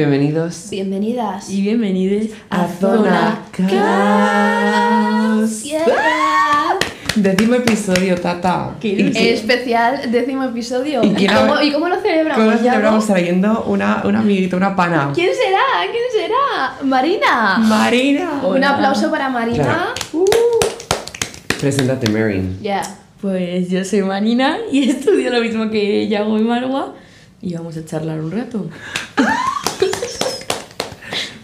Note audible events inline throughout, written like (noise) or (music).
Bienvenidos Bienvenidas Y bienvenidos a Zona Caos. Yeah. Décimo episodio, Tata. Qué ¿Y ilusión. Especial, décimo episodio. ¿Y quién cómo, ha- y cómo lo celebramos? ¿Cómo lo celebramos trayendo una, una amiguita, una pana? ¿Quién será? ¿Quién será? Marina. Marina. Un aplauso para Marina. Claro. Uh. Preséntate, Marin. Ya. Pues yo soy Marina y (laughs) estudio lo mismo que Yago y Marwa y vamos a charlar un rato. (laughs)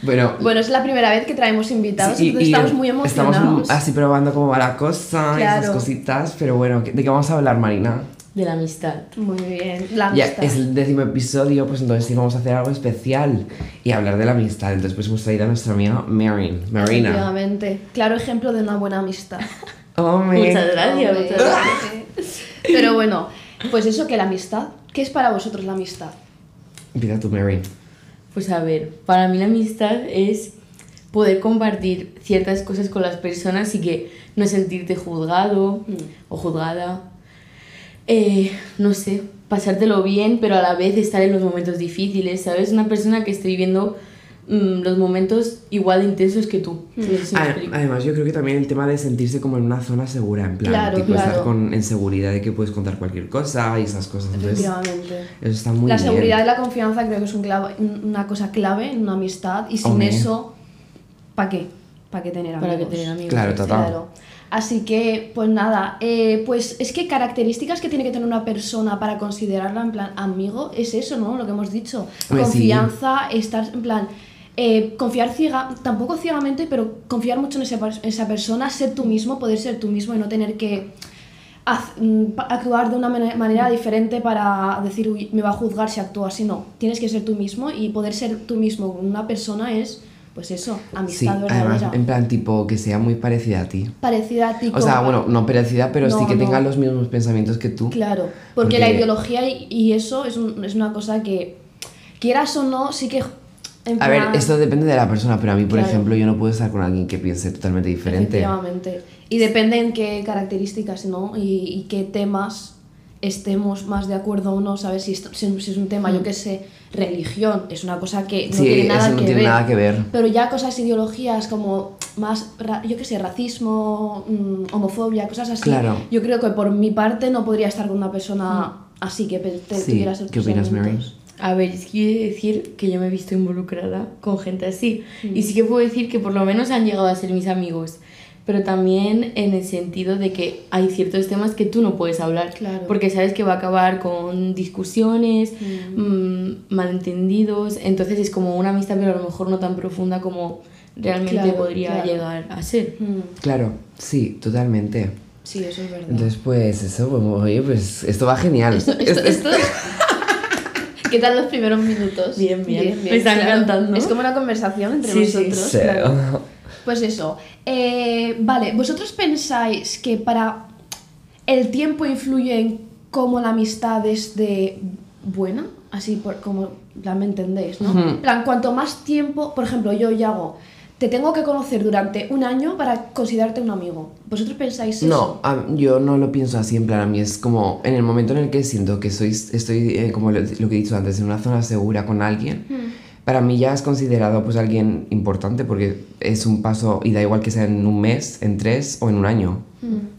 Bueno, Bueno, es la primera vez que traemos invitados, sí, entonces y estamos muy emocionados. Estamos así probando cómo va la cosa y esas Claro. cositas, pero bueno, ¿de qué vamos a hablar, Marina? De la amistad. Muy bien. La Ya amistad. es el décimo episodio, pues entonces sí vamos a hacer algo especial y hablar de la amistad. Entonces pues hemos traído a nuestra amiga Marin, Marina. Efectivamente. Claro ejemplo de una buena amistad. (laughs) Hombre. Muchas gracias, Hombre. muchas (laughs) gracias. Pero bueno, pues eso que la amistad. ¿Qué es para vosotros la amistad? Empieza tú, Marin. Pues a ver, para mí la amistad es poder compartir ciertas cosas con las personas y que no sentirte juzgado Mm. o juzgada. Eh, no sé, pasártelo bien, pero a la vez estar en los momentos difíciles, ¿sabes? Una persona que esté viviendo mm, los momentos igual de intensos que tú. Mm. Si explico. Además, yo creo que también el tema de sentirse como en una zona segura, en plan, Claro, tipo estar con, en seguridad de que puedes contar cualquier cosa y esas cosas. Entonces, Efectivamente. eso está muy la bien. seguridad y la confianza creo que es un clave- un- una cosa clave en una amistad y sin Hombre. eso, ¿para qué? ¿Para qué tener amigos? Para que tener amigos. Claro, total. Claro. Así que, pues nada, eh, pues es que características que tiene que tener una persona para considerarla en plan amigo es eso, ¿no? Lo que hemos dicho. Sí. Confianza, estar en plan. Eh, confiar ciega, tampoco ciegamente, pero confiar mucho en esa, pers- esa persona, ser tú mismo, poder ser tú mismo y no tener que mm, actuar de una mane- manera diferente para decir, uy, me va a juzgar si actúo así. No, tienes que ser tú mismo y poder ser tú mismo con una persona es, pues eso, Sí, amistad verdadera. además, en plan, tipo, que sea muy parecida a ti. Parecida a ti. O sea, bueno, no parecida, pero sí que no. tenga los mismos pensamientos que tú. Claro, porque, Porque- la ideología y, y eso es, un- es una cosa que, quieras o no, sí que... en A ver, esto depende de la persona, pero a mí, por Claro. ejemplo, yo no puedo estar con alguien que piense totalmente diferente. Efectivamente. Y depende en qué características, ¿no? Y, y qué temas estemos más de acuerdo o no, ¿sabes? Si, esto- si- es un tema, yo qué sé, religión, es una cosa que no Sí, tiene nada eso no que tiene ver. nada que ver. Pero ya cosas ideologías como más, yo qué sé, racismo, mm, homofobia, cosas así. Claro. Yo creo que por mi parte no podría estar con una persona así que te, Sí, tuviera ¿qué opinas, Mary? A ver, es que yo he de decir que yo me he visto involucrada con gente así. Y sí que puedo decir que por lo menos han llegado a ser mis amigos. Pero también en el sentido de que hay ciertos temas que tú no puedes hablar. Claro. Porque sabes que va a acabar con discusiones, mm, malentendidos. Entonces es como una amistad, pero a lo mejor no tan profunda como realmente Claro, podría claro. llegar a ser. Mm, Claro, sí, totalmente. Sí, eso es verdad. Entonces, pues eso, pues, oye, pues esto va genial. Esto- esto- esto- ¿Qué tal los primeros minutos? Bien, bien. Me está encantando. Es como una conversación entre Sí, sí. nosotros. Sí. claro. Pues eso. Eh, vale, ¿vosotros pensáis que para el tiempo influye en cómo la amistad es de buena? Así por, como la me entendéis, ¿no? Ujú. En plan, cuanto más tiempo, por ejemplo, yo y hago, te tengo que conocer durante un año para considerarte un amigo. ¿Vosotros pensáis eso? No, a- yo no lo pienso así, en plan, a mí es como en el momento en el que siento que soy, estoy, eh, como lo, lo que he dicho antes, en una zona segura con alguien, para mí ya es considerado pues alguien importante porque es un paso y da igual que sea en un mes, en tres o en un año,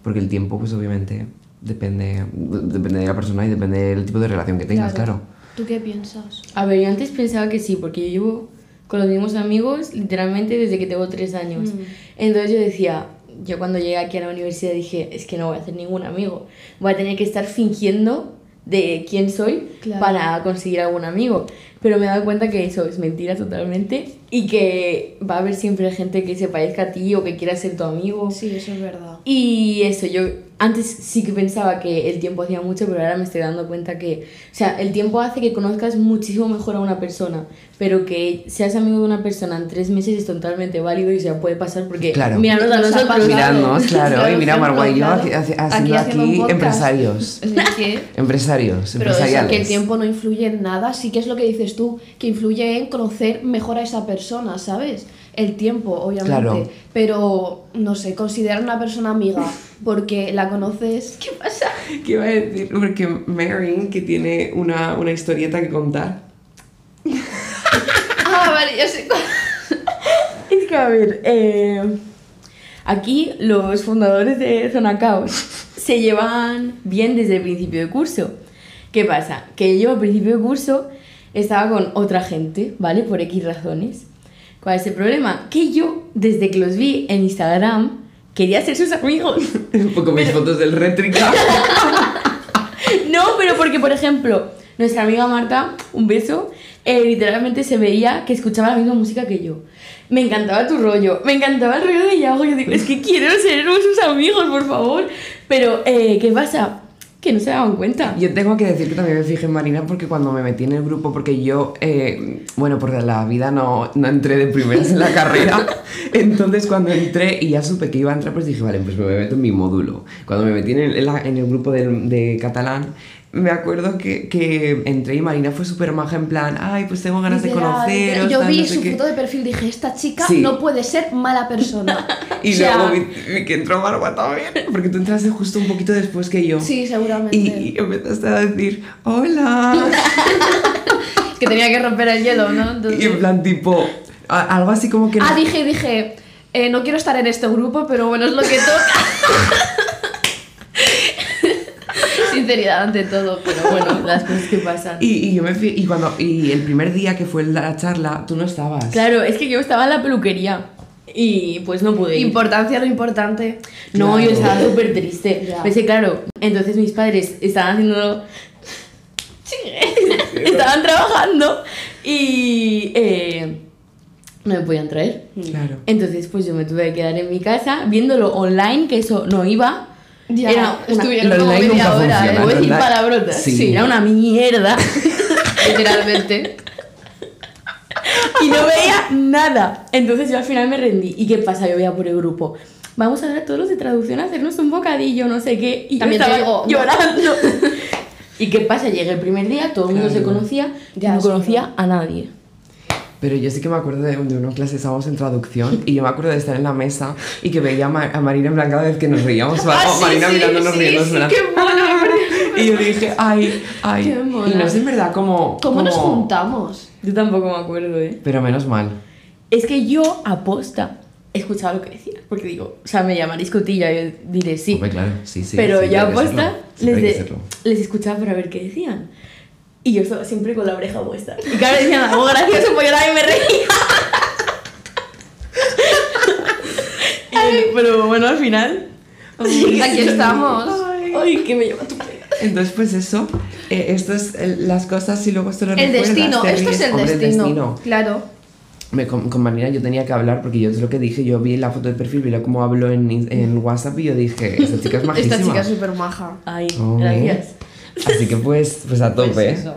porque el tiempo pues obviamente depende, depende de la persona y depende del tipo de relación que tengas, claro. ¿Tú qué piensas? A ver, yo antes pensaba que sí, porque yo llevo con los mismos amigos literalmente desde que tengo tres años. Mm. Entonces yo decía, yo cuando llegué aquí a la universidad dije, es que no voy a hacer ningún amigo. Voy a tener que estar fingiendo de quién soy Claro. para conseguir algún amigo. Pero me he dado cuenta que eso es mentira totalmente y que va a haber siempre gente que se parezca a ti o que quiera ser tu amigo. Sí, eso es verdad. Y eso, yo antes sí que pensaba que el tiempo hacía mucho, pero ahora me estoy dando cuenta que, o sea, el tiempo hace que conozcas muchísimo mejor a una persona, pero que seas amigo de una persona en tres meses es totalmente válido y se puede pasar porque, Claro. míranos a Nos ha nosotros. pasado. Miradnos, claro, y mira Marwa y yo Aquí haciendo aquí, empresarios. Es que... Empresarios, Pero empresariales. que el tiempo no influye en nada, sí que es lo que dices tú, que influye en conocer mejor a esa persona, ¿sabes? El tiempo, obviamente. Claro. Pero, no sé, considerar una persona amiga porque la conoces. (laughs) ¿Qué pasa? ¿Qué iba a decir? Porque Mary, que tiene una, una historieta que contar. (laughs) Vale, ya sé cuál. (laughs) Es que, a ver, eh, aquí los fundadores de Zona Caos se llevan bien desde el principio de curso. ¿Qué pasa? Que yo al principio de curso estaba con otra gente, ¿vale? Por X razones. ¿Cuál es el problema? Que yo, desde que los vi en Instagram, quería ser sus amigos. (laughs) Un poco mis fotos del rétrica. (laughs) No, pero porque, por ejemplo, nuestra amiga Marta, un beso, eh, literalmente se veía que escuchaba la misma música que yo. Me encantaba tu rollo, me encantaba el rollo de Yago. Yo digo, es que quiero ser sus amigos, por favor. Pero, eh, ¿qué pasa? Que no se daban cuenta. Yo tengo que decir que también me fijé en Marina porque cuando me metí en el grupo, porque yo, eh, bueno, por la vida no, no entré de primeras en la (laughs) carrera, entonces cuando entré y ya supe que iba a entrar, pues dije, vale, pues me meto en mi módulo. Cuando me metí en el, en el grupo de, de catalán, me acuerdo que, que entré y Marina fue súper maja en plan, ay, pues tengo ganas de Literal, conoceros. Yo vi no sé su qué". foto de perfil dije, esta chica Sí. no puede ser mala persona. (laughs) Y O sea, luego vi, vi que entró Marwa también, porque tú entraste justo un poquito después que yo. Sí, seguramente. Y, y empezaste a decir, hola. (laughs) Que tenía que romper el hielo, ¿no? Entonces- y en plan, tipo, algo así como que. Ah, dije, dije, eh, no quiero estar en este grupo, pero bueno, es lo que toca. (laughs) Sinceridad ante todo, pero bueno. (laughs) Las cosas que pasan. Y, y yo me fui, y cuando, y el primer día que fue la charla, tú no estabas. Claro, es que yo estaba en la peluquería y pues no pude ir. Importancia lo importante. No, Claro. yo estaba súper triste. Ya. Pensé, claro, entonces mis padres estaban haciendo... (laughs) estaban trabajando y eh, no me podían traer. Claro. Entonces, pues yo me tuve que quedar en mi casa viéndolo online, que eso no iba. Ya, Era una- estuvieron como media nunca hora, funciona. Voy a palabrotas. Sí. Sí. era una mierda. (laughs) literalmente. y no veía nada. Entonces yo al final me rendí. ¿Y qué pasa? Yo veía por el grupo. Vamos a ver todos los de traducción a hacernos un bocadillo, no sé qué. Y También yo te estaba digo, llorando. (laughs) ¿Y qué pasa? Llegué el primer día, todo el mundo Claro. se conocía, Ya, no sí, conocía a nadie. Pero yo sí que me acuerdo de, de una clase, estábamos en traducción, y yo me acuerdo de estar en la mesa y que veía a, Ma- a Marina en cada vez que nos reíamos, Ah, o sí, Marina sí, mirándonos sí, plan, qué mono, (laughs) Y yo dije, ay, ay. Qué mona. Y no sé en verdad cómo. ¿Cómo nos cómo- juntamos? Yo tampoco me acuerdo, ¿eh? Pero menos mal. Es que yo, aposta, escuchaba lo que decía. Porque digo, o sea, me llamaréis cotilla, yo diré sí. Hombre, claro, sí, sí. pero sí, aposta les, de- les escuchaba para ver qué decían. Y yo estaba siempre con la oreja puesta. Y claro, decían algo gracioso, pues yo también me reía. (laughs) Y- pero bueno, al final. Aquí estamos. Ay, que me lleva tu pena. Entonces, pues eso, eh, esto es el- las cosas y luego esto lo El destino, esto es el Hombre, destino. Claro. Me- con, con Marina yo tenía que hablar porque yo es lo que dije, yo vi la foto de perfil, vi la- cómo habló en, en WhatsApp y yo dije, esta chica es majísima. Esta chica es súper maja. Ay, Hombre. gracias. Así que pues, pues a tope. Pues eso.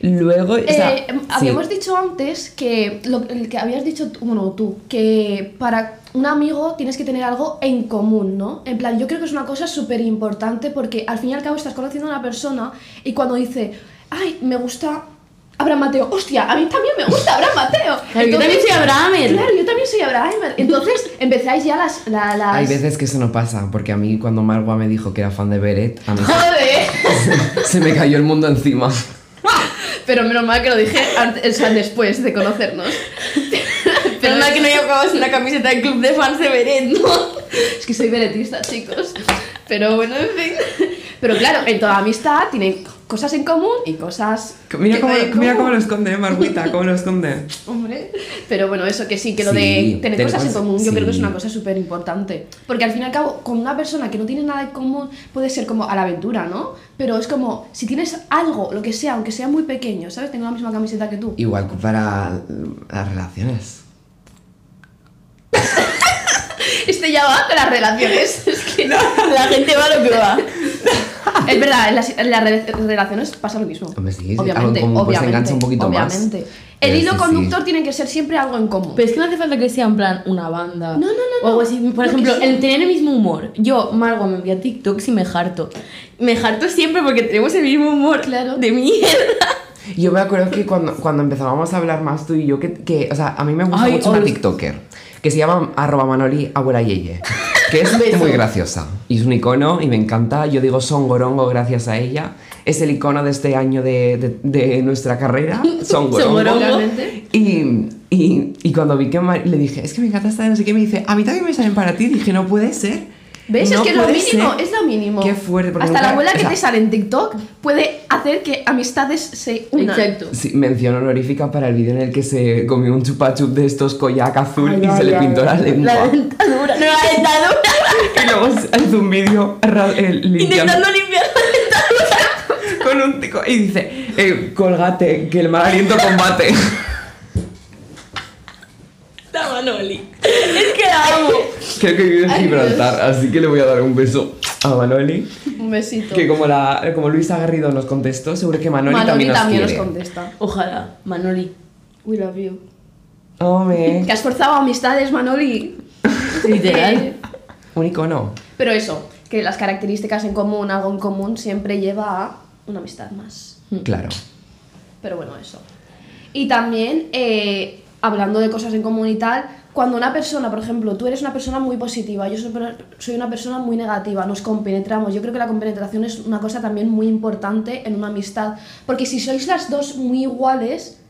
Luego, o sea, Eh, sí. habíamos dicho antes que lo el que habías dicho tú, bueno, tú, que para un amigo tienes que tener algo en común, ¿no? En plan, yo creo que es una cosa súper importante porque al fin y al cabo estás conociendo a una persona y cuando dice, ay, me gusta Abraham Mateo, hostia, a mí también me gusta Abraham Mateo. Claro, yo también soy Abrahamer. Claro, yo también soy Abrahamer. Entonces empezáis ya las... la- las... Hay veces que eso no pasa, porque a mí cuando Marwa me dijo que era fan de Beret, a mí ¡Joder! (laughs) se me cayó el mundo encima. Pero menos mal que lo dije antes, o sea, después de conocernos. Pero mal que no llevabas una camiseta del club de fans de Beret, ¿no? Es que soy veretista, chicos. Pero bueno, en fin. Pero claro, en toda amistad tienen cosas en común y cosas. Mira cómo, no mira cómo lo esconde, Marguita, cómo lo esconde. (laughs) Hombre. Pero bueno, eso que sí, que lo Sí, de tener cosas en común, yo creo que es sí. una cosa súper importante. Porque al fin y al cabo, con una persona que no tiene nada en común, puede ser como a la aventura, ¿no? Pero es como, si tienes algo, lo que sea, aunque sea muy pequeño, ¿sabes? Tengo la misma camiseta que tú. Igual para las relaciones. (laughs) Este ya va con las relaciones. Es que (laughs) no. La gente va lo que va. (laughs) Es verdad, en las, en las re- relaciones pasa lo mismo. Hombre, sí, sí, obviamente, común, pues obviamente, engancha un poquito más. obviamente. El Pero hilo sí, conductor sí. tiene que ser siempre algo en común. Pero es que no hace falta que sea en plan una banda. No, no, no, O algo no. así. Por ejemplo, sea. el tener el mismo humor. Yo, Margo, me envía TikToks y me harto. Me harto siempre porque tenemos el mismo humor. Claro. De mierda. (laughs) Yo me acuerdo que cuando, cuando empezábamos a hablar más tú y yo, que, que o sea, a mí me gusta Ay, mucho una TikToker, que se llama arroba manoli abuela yeye, que es muy graciosa. Y es un icono y me encanta. Yo digo son gorongo gracias a ella. Es el icono de este año de, de- de nuestra carrera, (laughs) son gorongo. Y, y, y cuando vi que Mar- le dije, es que me encanta esta de no sé qué, me dice, a mí también me salen para ti. Dije, no puede ser. ¿Ves? No es que es lo mínimo, ser. es lo mínimo. Qué fuerte, porque Hasta la abuela o que sea- te sale en TikTok puede hacer que amistades se unan. Exacto. Sí, mención honorífica para el vídeo en el que se comió un chupa chup de estos koyak azul Ay, y ay, se le ay, pintó la lengua. La dentadura. No, la dentadura. (laughs) Y luego hizo un vídeo eh, Intentando limpiar la dentadura. con un tico y dice, eh, colgate, que el mal aliento combate. (laughs) La Manoli. Es que. (laughs) Creo que vive en Ay, Gibraltar, así que le voy a dar un beso a Manoli. Un besito. Que como, la, como Luisa Garrido nos contestó, seguro que Manoli, Manoli también nos quiere. contesta. Ojalá, Manoli. We love you. Hombre, Que has forzado amistades, Manoli. (laughs) Literal. Un icono. Pero eso, que las características en común, algo en común, siempre lleva a una amistad más. Claro. Pero bueno, eso. Y también, eh, hablando de cosas en común y tal, cuando una persona, por ejemplo, tú eres una persona muy positiva, yo soy, una persona muy negativa, nos compenetramos. Yo creo que la compenetración es una cosa también muy importante en una amistad. Porque si sois las dos muy iguales,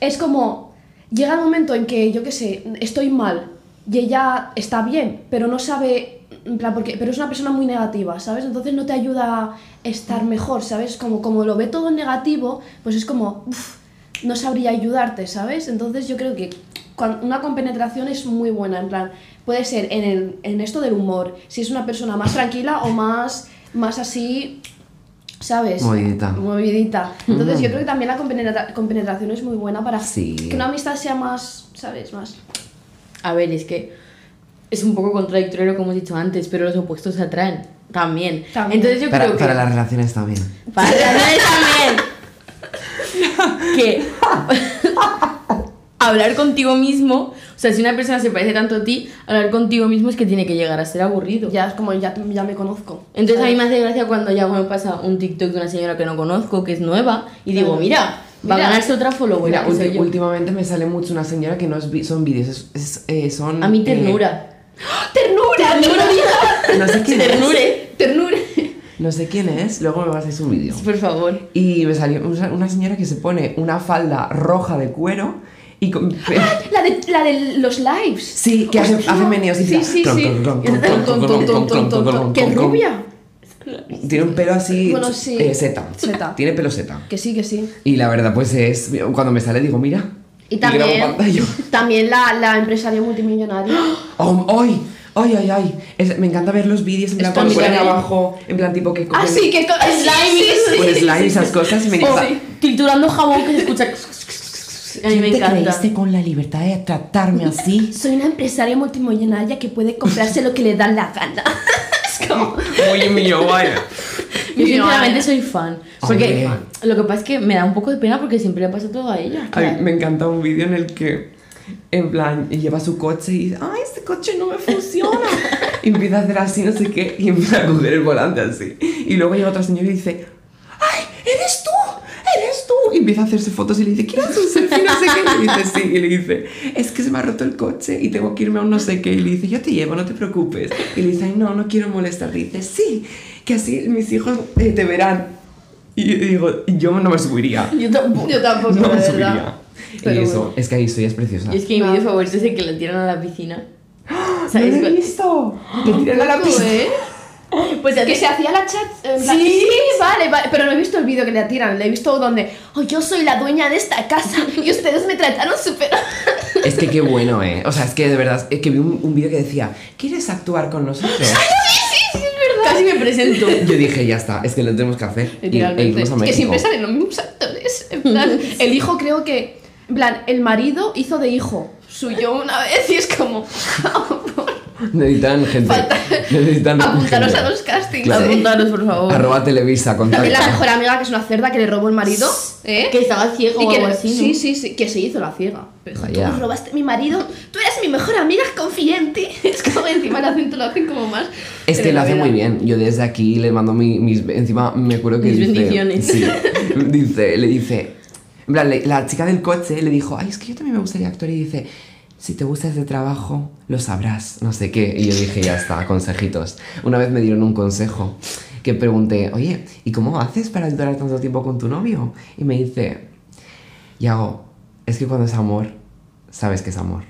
es como, llega el momento en que, yo qué sé, estoy mal y ella está bien, pero no sabe, en plan, porque, pero es una persona muy negativa, ¿sabes? Entonces no te ayuda a estar mejor, ¿sabes? Como, como lo ve todo negativo, pues es como, no sabría ayudarte, ¿sabes? Entonces yo creo que una compenetración es muy buena, en plan, puede ser en, el, en esto del humor, si es una persona más tranquila o más, más así, ¿sabes? Movidita. Movidita. Entonces yo creo que también la compenetra- compenetración es muy buena para Sí. que una amistad sea más, ¿sabes? Más... A ver, es que es un poco contradictorio lo que hemos dicho antes, pero los opuestos se atraen también. También. Entonces yo Para, creo que para las relaciones también. para las relaciones también que hablar contigo mismo, o sea, si una persona se parece tanto a ti, hablar contigo mismo es que tiene que llegar a ser aburrido. Ya es como, ya, ya me conozco. Entonces a mí me hace gracia cuando ya me pasa un TikTok de una señora que no conozco, que es nueva, y digo, mira, va Mira. a ganarse otra follower. Mira, últimamente me sale mucho una señora que no es son vídeos, es, es, eh, son... A mí eh, ternura. ¡Ternura! ¡Ternura! no sé quién Ternure. es. ¡Ternura! No sé quién es, luego me pasáis un vídeo. Por favor. Y me salió una señora que se pone una falda roja de cuero y con... La de, la de los lives. Sí, que hace, hace meneos y Sí, sí, sí. Y. ¡Qué rubia! Tiene un pelo así... Bueno, sí. eh, seta. (laughs) Seta. Tiene pelo seta. Que sí, que sí. Y la verdad, pues es... Cuando me sale digo, mira. Y también, pantalla. también la, la empresaria multimillonaria. Oh, (gasps) ¡Ay! ¡Ay, ay, ay! Es- me encanta ver los vídeos en plan Esto cuando a mí ponen también. abajo, en plan tipo que Ah, cogen- sí, que esto es sí, Con sí, slime y sí, esas sí. cosas y me O encanta. triturando jamón que se escucha. (laughs) A mí me ¿Quién te encanta. creíste con la libertad de tratarme así? (laughs) Soy una empresaria multimillonaria que puede comprarse lo que le da la gana. (laughs) es como... Muy mío, vaya. Yo sinceramente soy fan. Porque Hombre. lo que pasa es que me da un poco de pena porque siempre le pasa todo a ella. A mí me encanta un vídeo en el que, en plan, lleva su coche y dice, ¡ay, este coche no me funciona! y empieza a hacer así, no sé qué, y empieza a coger el volante así. Y luego llega otra señora y dice, ¡ay, eres tú! ¡Eres tú! Y empieza a hacerse fotos y le dice, ¿quieres un selfie? No sé qué. Y le dice, sí. Y le dice, es que se me ha roto el coche y tengo que irme a un no sé qué. Y le dice, yo te llevo, no te preocupes. Y le dice, ay, no, no quiero molestar. Le dice, sí, que así mis hijos eh, te verán. Y yo digo, yo no me subiría. Yo tampoco. Yo (laughs) tampoco, No me verdad. subiría. Pero y eso, bueno. es que ahí estoy, es preciosa. Y es que mi vídeo favorito es el que la tiran a la piscina. ¡No ¿Sabes lo he visto! Le tiran a la piscina. ¿eh? Pues Que se hacía la chat. en plan- Sí. vale, vale, pero no he visto el vídeo que le tiran. Le he visto donde, oh, yo soy la dueña de esta casa y ustedes me trataron súper. (laughs) Es que qué bueno, ¿eh? O sea, es que de verdad, es que vi un, un vídeo que decía, ¿quieres actuar con nosotros? (laughs) Casi me presento. Yo dije, ya está, es que lo tenemos que hacer. Y- e Literalmente. irnos a que siempre salen los mismos actores. En plan, (laughs) el hijo creo que. En plan, el marido hizo de hijo suyo una vez y es como. (laughs) Necesitan gente. Falta- Necesitan Apuntaros gente. a los castings. Claro. ¿eh? Apuntaros, por favor. Arroba Televisa, También la contacta. mejor amiga que es una cerda que le robó el marido. ¿eh? Que estaba ciego Y o que algo así, ¿no? Sí, sí, sí, que se hizo la ciega. Pero tú robaste mi marido, tú eres mi mejor amiga confidente. (laughs) Es como encima el acento lo hacen como más. Es que lo hace muy bien. Yo desde aquí le mando mi- mis. Encima me acuerdo que Mis dice. bendiciones. Sí. (laughs) Dice, le dice. La chica del coche le dijo, ay, es que yo también me gustaría actuar. Y dice, si te gusta este trabajo, lo sabrás. No sé qué. Y yo dije, ya está, consejitos. Una vez me dieron un consejo que pregunté, oye, ¿y cómo haces para durar tanto tiempo con tu novio? Y me dice, Yago, es que cuando es amor, sabes que es amor.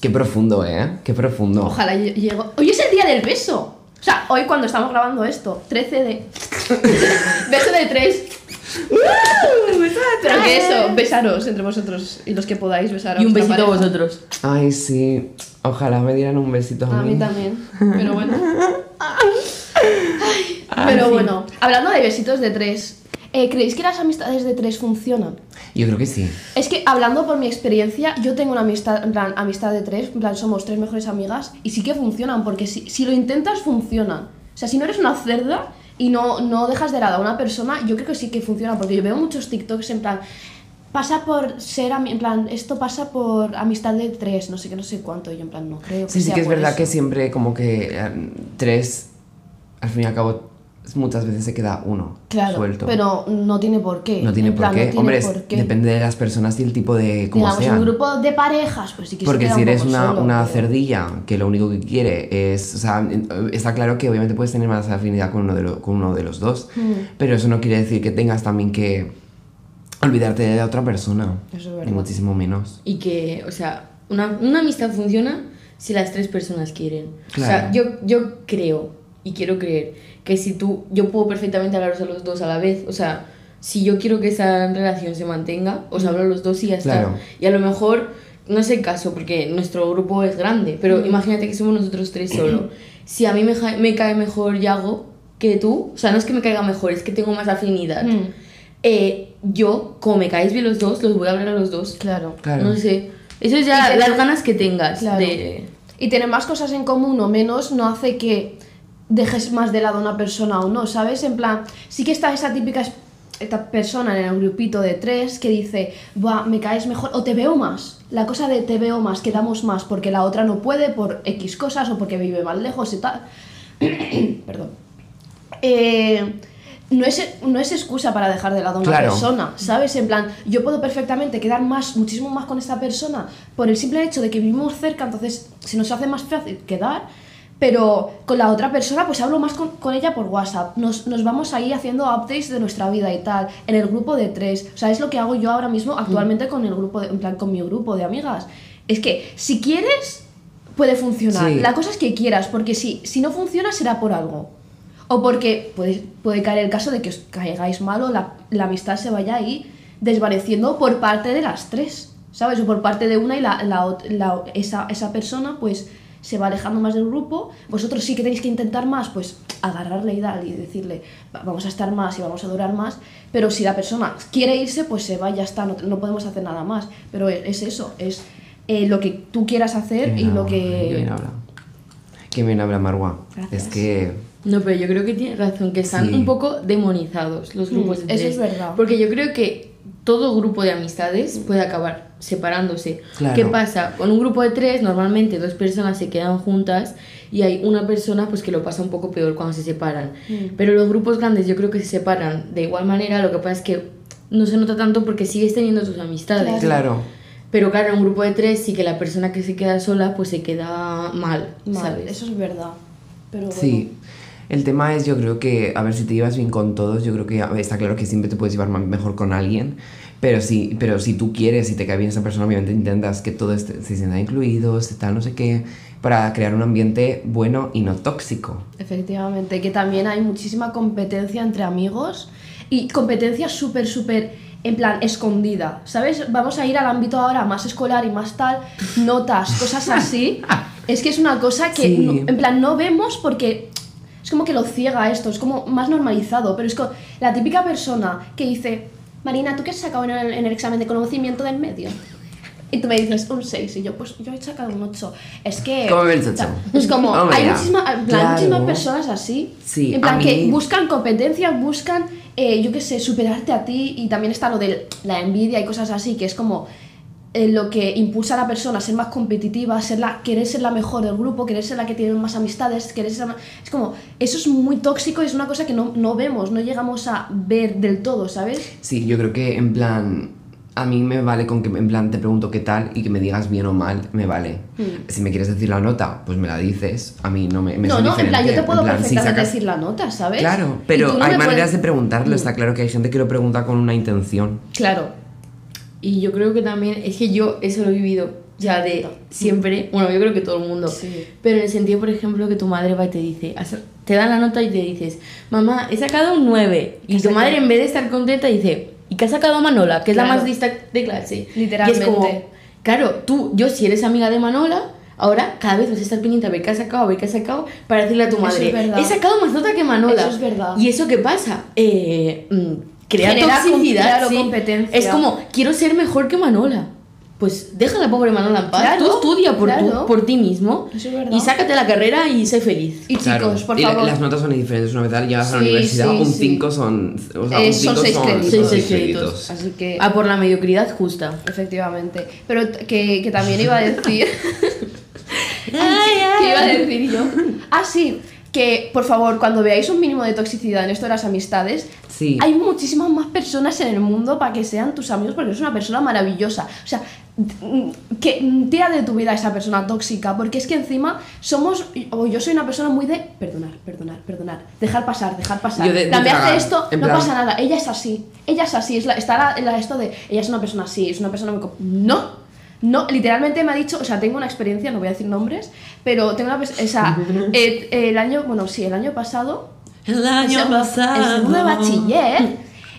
Qué profundo, ¿eh? Qué profundo. Ojalá lle- llego. Hoy es el día del beso. O sea, hoy cuando estamos grabando esto, 13 de. (laughs) (laughs) beso de 3. (laughs) Pero que eso, besaros entre vosotros y los que podáis besar a Y un besito a vosotros. Ay, sí. Ojalá me dieran un besito a, A mí mí. también. Pero bueno. Pero bueno, hablando de besitos de tres, eh, ¿creéis que las amistades de tres funcionan? Yo creo que sí. Es que hablando por mi experiencia, yo tengo una amistad, en plan, amistad de tres, en plan, somos tres mejores amigas y sí que funcionan, porque si, si lo intentas, funcionan. O sea, si no eres una cerda y no, no dejas de lado a una persona, yo creo que sí que funciona, porque yo veo muchos TikToks en plan, pasa por ser, en plan, esto pasa por amistad de tres, no sé qué, no sé cuánto, yo en plan, no creo. Sí, sí sea que es por verdad eso. que siempre como que eh, tres, al fin y al cabo, muchas veces se queda uno Claro, suelto. pero no tiene por qué. no tiene en por plan, qué. no tiene Hombre, es- por qué. depende de las personas y el tipo de cómo Digamos, sean. un grupo de parejas, pues sí que se Porque queda si un eres poco una, solo, una pero- cerdilla que lo único que quiere es. O sea, está claro que obviamente puedes tener más afinidad con uno de, lo- con uno de los dos, Mm. pero eso no quiere decir que tengas también que olvidarte de la otra persona. Eso es Ni muchísimo menos. Y que, o sea, una, una amistad funciona si las tres personas quieren. O sea, Claro. yo, yo creo y quiero creer que si tú, yo puedo perfectamente hablaros a los dos a la vez. O sea, si yo quiero que esa relación se mantenga, os hablo a los dos y ya está. Claro. Y a lo mejor, no es el caso, porque nuestro grupo es grande, pero imagínate que somos nosotros tres solo. (clears throat) Si a mí me, me cae mejor Yago que tú, o sea, no es que me caiga mejor, es que tengo más afinidad. Mm. Eh, yo, como me caéis bien los dos, los voy a hablar a los dos. Claro. Claro. No sé. Eso es ya las ganas que tengas Claro. de... Y tener más cosas en común o menos no hace que dejes más de lado a una persona o no, ¿sabes? En plan, sí que está esa típica es- esta persona en el grupito de tres que dice, va, me caes mejor o te veo más. La cosa de te veo más, quedamos más porque la otra no puede por X cosas o porque vive más lejos y tal. (clears throat) Perdón. Eh, no es, no es excusa para dejar de lado a una Claro. persona, ¿sabes? En plan, yo puedo perfectamente quedar más, muchísimo más con esta persona por el simple hecho de que vivimos cerca, entonces se nos hace más fácil quedar, pero con la otra persona pues hablo más con, con ella por WhatsApp, nos, nos vamos ahí haciendo updates de nuestra vida y tal, en el grupo de tres, o sea, es lo que hago yo ahora mismo actualmente con el grupo, de- en plan, con mi grupo de amigas. Es que si quieres, puede funcionar. Sí. La cosa es que quieras, porque si, si no funciona será por algo. O porque puede, puede caer el caso de que os caigáis mal o la, la amistad se vaya ahí desvaneciendo por parte de las tres, ¿sabes? O por parte de una y la, la la- esa, esa persona pues se va alejando más del grupo. Vosotros sí que tenéis que intentar más, pues agarrarle y darle y decirle, "Va- vamos a estar más y vamos a durar más. Pero si la persona quiere irse, pues se va, ya está, no, no podemos hacer nada más. Pero es, es eso, es eh, lo que tú quieras hacer Qué y lo habla, Qué bien que... habla. Qué bien habla Marwa. Gracias. Es que. No, pero yo creo que tienes razón, que están Sí. un poco demonizados los grupos Mm, de eso es verdad. Porque yo creo que todo grupo de amistades puede acabar separándose. Claro. ¿Qué pasa? Con un grupo de tres, normalmente dos personas se quedan juntas y hay una persona pues que lo pasa un poco peor cuando se separan. Mm. Pero los grupos grandes yo creo que se separan de igual manera, lo que pasa es que no se nota tanto porque sigues teniendo tus amistades. Claro. Pero claro, en un grupo de tres sí que la persona que se queda sola pues se queda mal, Mal, ¿sabes? eso es verdad. Pero bueno. Sí. El tema es, yo creo que, a ver, si te llevas bien con todos, yo creo que ver, está claro que siempre te puedes llevar mejor con alguien, pero si, pero si tú quieres y te cae bien esa persona, obviamente intentas que todo esté- se sienta incluido, se tal, no sé qué, para crear un ambiente bueno y no tóxico. Efectivamente, que también hay muchísima competencia entre amigos y competencia súper, súper, en plan, escondida, ¿sabes? Vamos a ir al ámbito ahora más escolar y más tal, notas, cosas así. (laughs) Es que es una cosa que, Sí. no- en plan, no vemos porque es como que lo ciega esto, es como más normalizado, pero es co- la típica persona que dice, Marina, ¿tú qué has sacado en el, en el examen de conocimiento del medio? Y tú me dices un 6 y yo, pues yo he sacado un 8. Es que... ¿Cómo ves? Es como, hay muchísima- en plan, Claro. muchísimas personas así. Sí, en plan, que mí- buscan competencia, buscan, eh, yo qué sé, superarte a ti. Y también está lo de la envidia y cosas así, que es como eh, lo que impulsa a la persona a ser más competitiva, ser la, querer ser la mejor del grupo, querer ser la que tiene más amistades, querer ser la Es como, eso es muy tóxico y es una cosa que no, no vemos, no llegamos a ver del todo, ¿sabes? Sí, yo creo que en plan, a mí me vale con que en plan te pregunto qué tal y que me digas bien o mal, me vale. Si me quieres decir la nota, pues me la dices, a mí no me, me no, no, en plan, yo te puedo si perfectamente sacas- decir la nota, ¿sabes? Claro, pero no hay maneras puedes- de preguntarlo, está claro que hay gente que lo pregunta con una intención. Claro. Y yo creo que también, es que yo eso lo he vivido ya de siempre, bueno, yo creo que todo el mundo, Sí. pero en el sentido, por ejemplo, que tu madre va y te dice, te da la nota y te dices, mamá, he sacado un 9, y ¿Qué tu madre en vez de estar contenta dice, ¿y qué ha sacado Manola? Que es la más lista de clase. Literalmente. Y es como, claro, tú, yo si eres amiga de Manola, ahora cada vez vas a estar pendiente a ver qué has sacado, a ver qué has sacado, para decirle a tu madre, es he sacado más nota que Manola. Eso es verdad. Y eso qué pasa? Eh, mm, crea Genera com- toxicidad. claro, sí. competencia. Es como, quiero ser mejor que Manola. Pues deja a la pobre Manola en paz. Claro, Tú estudia por, tu- claro. por ti mismo es y sácate la carrera y sé feliz. Y Claro. chicos, por Y la- favor. las notas son diferentes. Una vez llegas a la Sí, universidad, sí, un sí. 5 son. O sea, Eh, un son 5 seis son, créditos. son Seis seis créditos. créditos. Así que. A por la mediocridad justa. Efectivamente. Pero que, que también iba a decir. (laughs) (laughs) Ay, ¿Qué iba a decir yo? Ah, sí. Que por favor, cuando veáis un mínimo de toxicidad en esto de las amistades, Sí. hay muchísimas más personas en el mundo para que sean tus amigos porque eres una persona maravillosa. O sea, que tira de tu vida esa persona tóxica, porque es que encima somos, o yo soy una persona muy de perdonar, perdonar, perdonar, dejar pasar, dejar pasar. Yo de- de La me hace esto, no plan- pasa nada, ella es así, ella es así, es la, está la, la- esto de, ella es una persona así, es una persona muy... No, no, literalmente me ha dicho, o sea, tengo una experiencia, no voy a decir nombres, pero tengo una, o sea, (laughs) eh, el año, bueno, sí, el año pasado El en segundo- En segundo de bachiller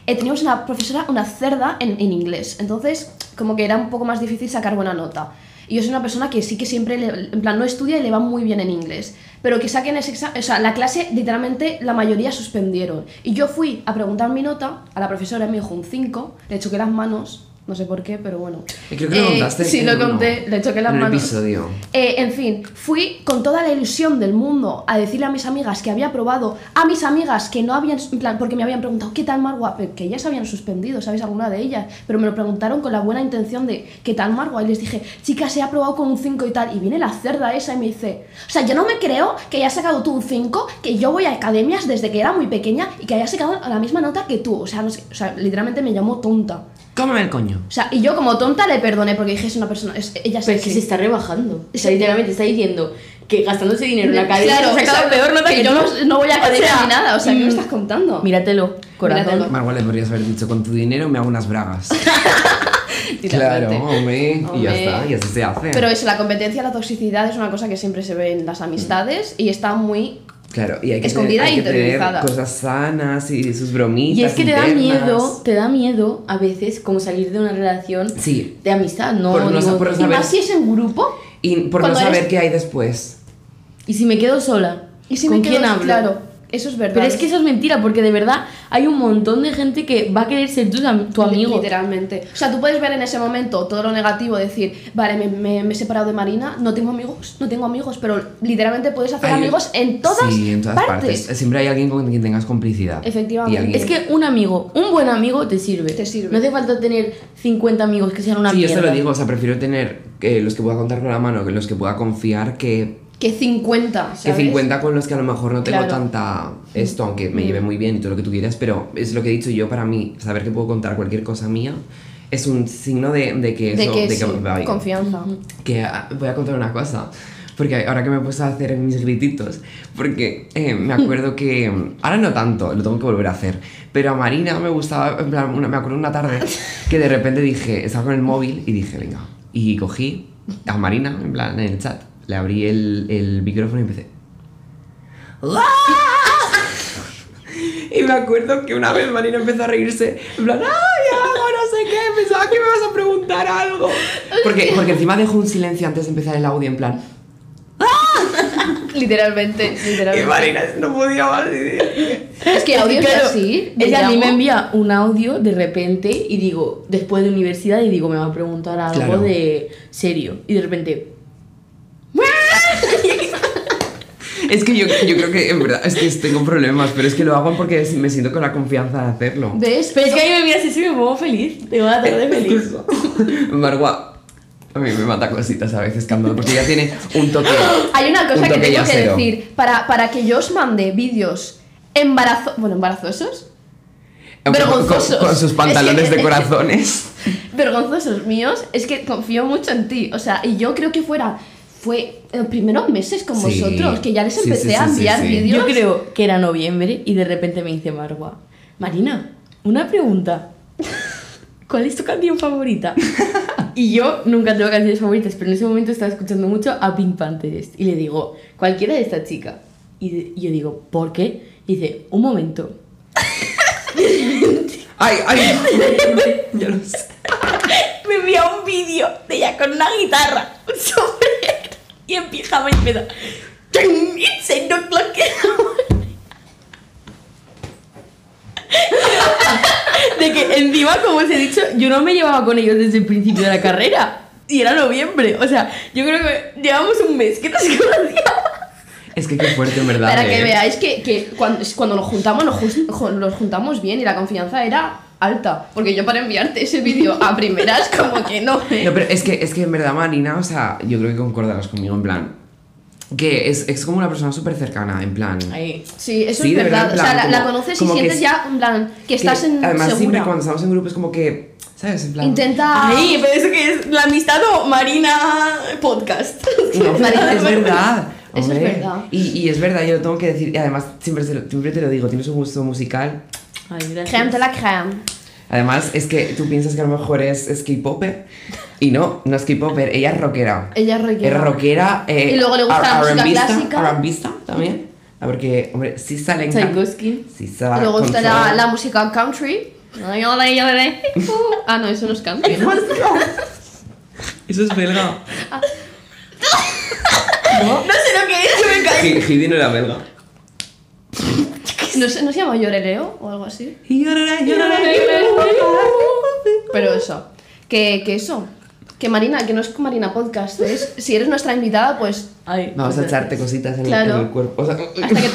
eh, teníamos una profesora, una cerda en, en inglés. Entonces, como que era un poco más difícil sacar buena nota. Y yo soy una persona que sí que siempre, le- en plan, no estudia y le va muy bien en inglés. Pero que saquen ese examen, o sea, la clase literalmente la mayoría suspendieron. Y yo fui a preguntar mi nota a la profesora me dijo un 5, le choqué las manos, no sé por qué, pero bueno. Creo que lo Eh, contaste Sí, lo uno, conté, le choqué las en manos. episodio. Eh, en fin, fui con toda la ilusión del mundo a decirle a mis amigas que había probado, a mis amigas que no habían, en plan, porque me habían preguntado, ¿qué tal? Pero Que ellas habían suspendido, ¿sabéis? Alguna de ellas, pero me lo preguntaron con la buena intención de, ¿qué tal Marwa? Y les dije, chicas, he aprobado con un 5 y tal. Y viene la cerda esa y me dice, o sea, yo no me creo que hayas sacado tú un 5, que yo voy a academias desde que era muy pequeña y que hayas sacado la misma nota que tú. O sea, no sé- o sea literalmente me llamó tonta. Cómeme el coño. O sea, y yo como tonta le perdoné porque dije, es una persona, es, ella Pero es que así". se está rebajando. O sea, literalmente está diciendo que gastándose dinero en la academia Claro, sacado exacto, peor nota que, que yo no, no voy a O sea, ni nada, o sea, ¿qué me mm, estás contando? Míratelo, corazón. Margot le podrías haber dicho, con tu dinero me hago unas bragas. (laughs) claro, hombre. Y ya está, y así se hace. Pero eso, la competencia, la toxicidad es una cosa que siempre se ve en las amistades y está muy... Claro, y hay que, Escondida tener, hay que tener cosas sanas y sus bromitas. Y es que te da internas. miedo, te da miedo a veces como salir de una relación Sí. de amistad, no Por no digo- por Y saber- más si es en grupo. Y por no saber eres- qué hay después. Y si me quedo sola, Y si ¿con me quedo, quién hablo? Claro, eso es verdad. Pero es que eso es mentira, porque de verdad hay un montón de gente que va a querer ser tu, tu amigo. Literalmente. O sea, tú puedes ver en ese momento todo lo negativo, decir, vale, me, me- me he separado de Marina, no tengo amigos, no tengo amigos, pero literalmente puedes hacer Hay- amigos en todas, sí, en todas partes. partes. Siempre hay alguien con quien tengas complicidad. Efectivamente. Es que un amigo, un buen amigo te sirve. Te sirve. No hace falta tener 50 amigos que sean una Sí, yo mierda. se lo digo, o sea, prefiero tener eh, los que pueda contar con la mano que los que pueda confiar que, Que 50, que ¿sabes? 50 con los que a lo mejor no tengo Claro. tanta esto, aunque me lleve muy bien y todo lo que tú quieras, pero es lo que he dicho yo para mí, saber que puedo contar cualquier cosa mía es un signo de, de que eso, De que, de sí, confianza. Que ah, voy a contar una cosa. Porque ahora que me he puesto a hacer mis grititos, porque eh, me acuerdo que. (laughs) Ahora no tanto, lo tengo que volver a hacer. Pero a Marina me gustaba. En plan, una- me acuerdo una tarde que de repente dije. Estaba con el móvil y dije, venga. Y cogí a Marina, en plan, en el chat. Le abrí el, el micrófono y empecé. (laughs) Y me acuerdo que una vez Marina empezó a reírse, en plan, ¡ay, algo, no sé qué! Pensaba que me vas a preguntar algo. Porque, porque encima dejó un silencio antes de empezar el audio, en plan, (laughs) Literalmente, y literalmente. Marina no podía más. y- Es que audio es Claro, así. Ella a mí me envía un audio de repente y digo, después de universidad, y digo, me va a preguntar algo Claro. de serio. Y de repente, Es que yo, yo creo que en verdad es que tengo problemas, pero es que lo hago porque me siento con la confianza de hacerlo. ¿Ves? pero es que a mí me miras así y me pongo feliz. Tengo una tarde feliz. (laughs) Margua, a mí me mata cositas a veces cuando, porque ella tiene un toque. (gasps) Hay una cosa un que tengo que decir. Para, para que yo os mande vídeos embarazo... Bueno, embarazosos. Vergonzosos. Con, con sus pantalones Es que- de (laughs) corazones. Vergonzosos míos. Es que confío mucho en ti. O sea, y yo creo que fuera... Fue en los primeros meses con Sí. vosotros, que ya les empecé sí, a sí, sí, enviar sí. vídeos. Yo creo que era noviembre y de repente me dice Marwa, Marina, una pregunta. ¿cuál es tu canción favorita? y yo nunca tengo canciones favoritas, pero en ese momento estaba escuchando mucho a Pink Panthers. Y le digo, cualquiera de esta chica. Y, yo digo, ¿por qué? Y dice, un momento. (laughs) ¡Ay, ay! (laughs) ya lo sé. (laughs) Me envía un vídeo de ella con una guitarra, un sombrero y en pijama y empieza. It's eight o'clock in the morning". De que encima, como os he dicho, yo no me llevaba con ellos desde el principio de la carrera. Y era noviembre. O sea, yo creo que llevamos un mes que nos (laughs) conocíamos. Es que qué fuerte, en verdad. Para que eh. veáis que, que cuando, cuando nos juntamos, nos, nos juntamos bien y la confianza era alta. Porque yo para enviarte ese vídeo a primeras, (laughs) como que no. ¿eh? No, pero es que, es que en verdad, Marina, o sea, yo creo que concordarás conmigo, en plan. Que es, es como una persona súper cercana, en plan. Ahí. Sí, eso Sí, es verdad. verdad, en o sea, plan, la, la como- conoces y como que sientes es- ya, en plan, que que estás en Además, siempre segura. cuando estamos en grupo es como que. ¿Sabes? En plan. Intenta. Ay, pero eso que es la amistad o Marina podcast. (laughs) No, (laughs) Marina, es verdad. Eso es hombre. verdad. Y, y es verdad, yo lo tengo que decir. Y además, siempre, se lo- siempre te lo digo, tienes un gusto musical. Ay, gracias. Crème de la crème. Además, es que tú piensas que a lo mejor es, es K-Popper. Y no, no es K-Popper, ella es rockera. Ella es rockera. Es rockera. eh, Y luego le gusta la música clásica. R&Bista también. Ah, Porque, hombre, sí salen. Tchaikovsky. Sí sabe Y luego está la, la música country. Ah, no, eso no es country. ¿no? Eso es belga. (laughs) No sé lo que es, yo me caí. Heidi no era belga. (laughs) ¿No, se- ¿No se llama Lloreleo o algo así? Pero Pero eso. Que, que eso. Que Marina, que no es Marina Podcast, es si eres nuestra invitada, pues Ay, Vamos a pues, echarte cositas en, el- Claro. en el cuerpo. O sea, hasta que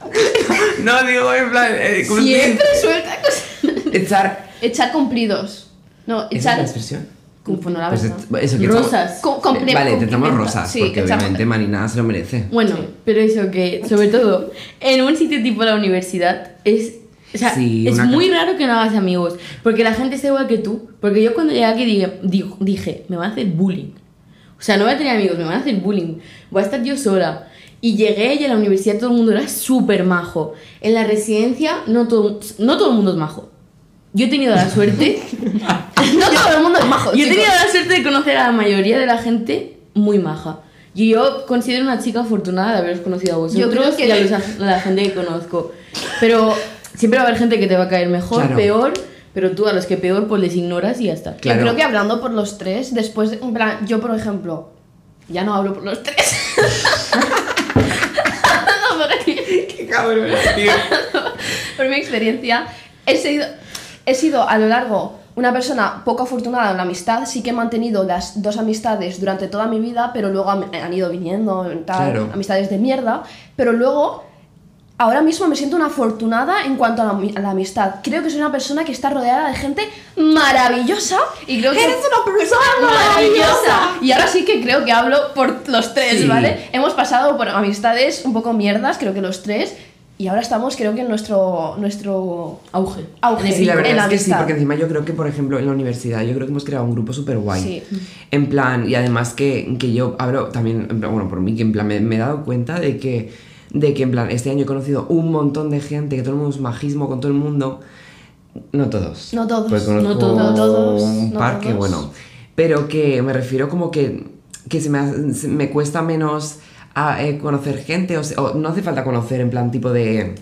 (laughs) no, digo, en plan. eh, siempre suelta cosas. Echar. Echar cumplidos. No, ¿Esa es echar la expresión? Pues la Pues verdad. es- eso que Rosas. Com- comple- Vale, te echamos complementa. rosas, Sí, porque obviamente Marina se lo merece. Bueno, pero eso que, sobre todo, en un sitio tipo la universidad, es. O sea, Sí, es muy raro que no hagas amigos. Porque la gente está igual que tú. Porque yo cuando llegué aquí dije, digo- dije, me van a hacer bullying. O sea, no voy a tener amigos, me van a hacer bullying. Voy a estar yo sola. Y llegué y en la universidad todo el mundo era súper majo. En la residencia no todo, no todo el mundo es majo. Yo he tenido la suerte (laughs) No todo el mundo es majo. Yo he tenido la suerte de conocer a la mayoría de la gente muy maja. Y yo considero una chica afortunada de haberos conocido a vosotros Yo creo que- y a, los- a la gente que conozco. Pero siempre va a haber gente que te va a caer mejor, Claro. peor, pero tú a los que peor pues les ignoras y ya está. Yo Claro. creo que hablando por los tres, después, de- en plan, yo por ejemplo, ya no hablo por los tres. (laughs) (laughs) No, porque- Qué cabrón, tío. por mi experiencia, he sido, he sido a lo largo una persona poco afortunada en la amistad. Sí que he mantenido las dos amistades durante toda mi vida, pero luego han, han ido viniendo tal, Claro. amistades de mierda. Pero luego, ahora mismo me siento una afortunada en cuanto a la, ami- a la amistad. Creo que soy una persona que está rodeada de gente maravillosa y creo que... Eres una persona maravillosa. Y ahora sí que creo que hablo por los tres, Sí. ¿vale? Hemos pasado por amistades un poco mierdas, creo que los tres, y ahora estamos, creo que en nuestro, nuestro Auge. auge Sí, la verdad en es que sí, porque encima yo creo que, por ejemplo, en la universidad, yo creo que hemos creado un grupo súper guay. Sí. En plan, y además que, que yo hablo también, bueno, por mí, que en plan me, me he dado cuenta de que, de que, en plan, este año he conocido un montón de gente, que todo el mundo es majismo con todo el mundo. No todos. No todos. Conozco No todos. No todos, Un no par que, bueno. Pero que me refiero como que, que se, me, se me cuesta menos a, eh, conocer gente, o, se- o no hace falta conocer en plan tipo de,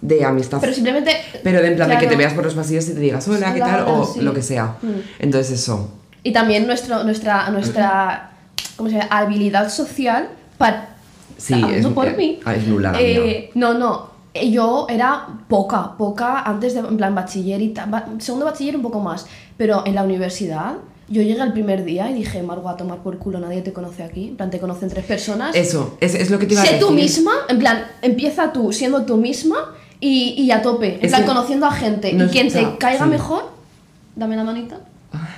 de amistad. Pero simplemente... Pero de en plan de que claro. te veas por los pasillos y te digas hola, ¿qué Hola, tal? hola, O sí. lo que sea. Mm. Entonces eso. Y también nuestro, nuestra, nuestra ¿cómo se llama? habilidad social para... Sí, es- por mí. ah, es nula la Eh, no, no. eh, Yo era poca, poca antes de, en plan, bachiller y Segundo bachiller un poco más. Pero en la universidad, yo llegué el primer día y dije, Margo, a tomar por culo, nadie te conoce aquí. En plan, te conocen tres personas. Eso, es, es lo que te iba a sé decir. tú misma, en plan, empieza tú siendo tú misma y, y a tope. En Es plan, conociendo a gente. no y quien sea, te caiga sí. mejor, dame la manita.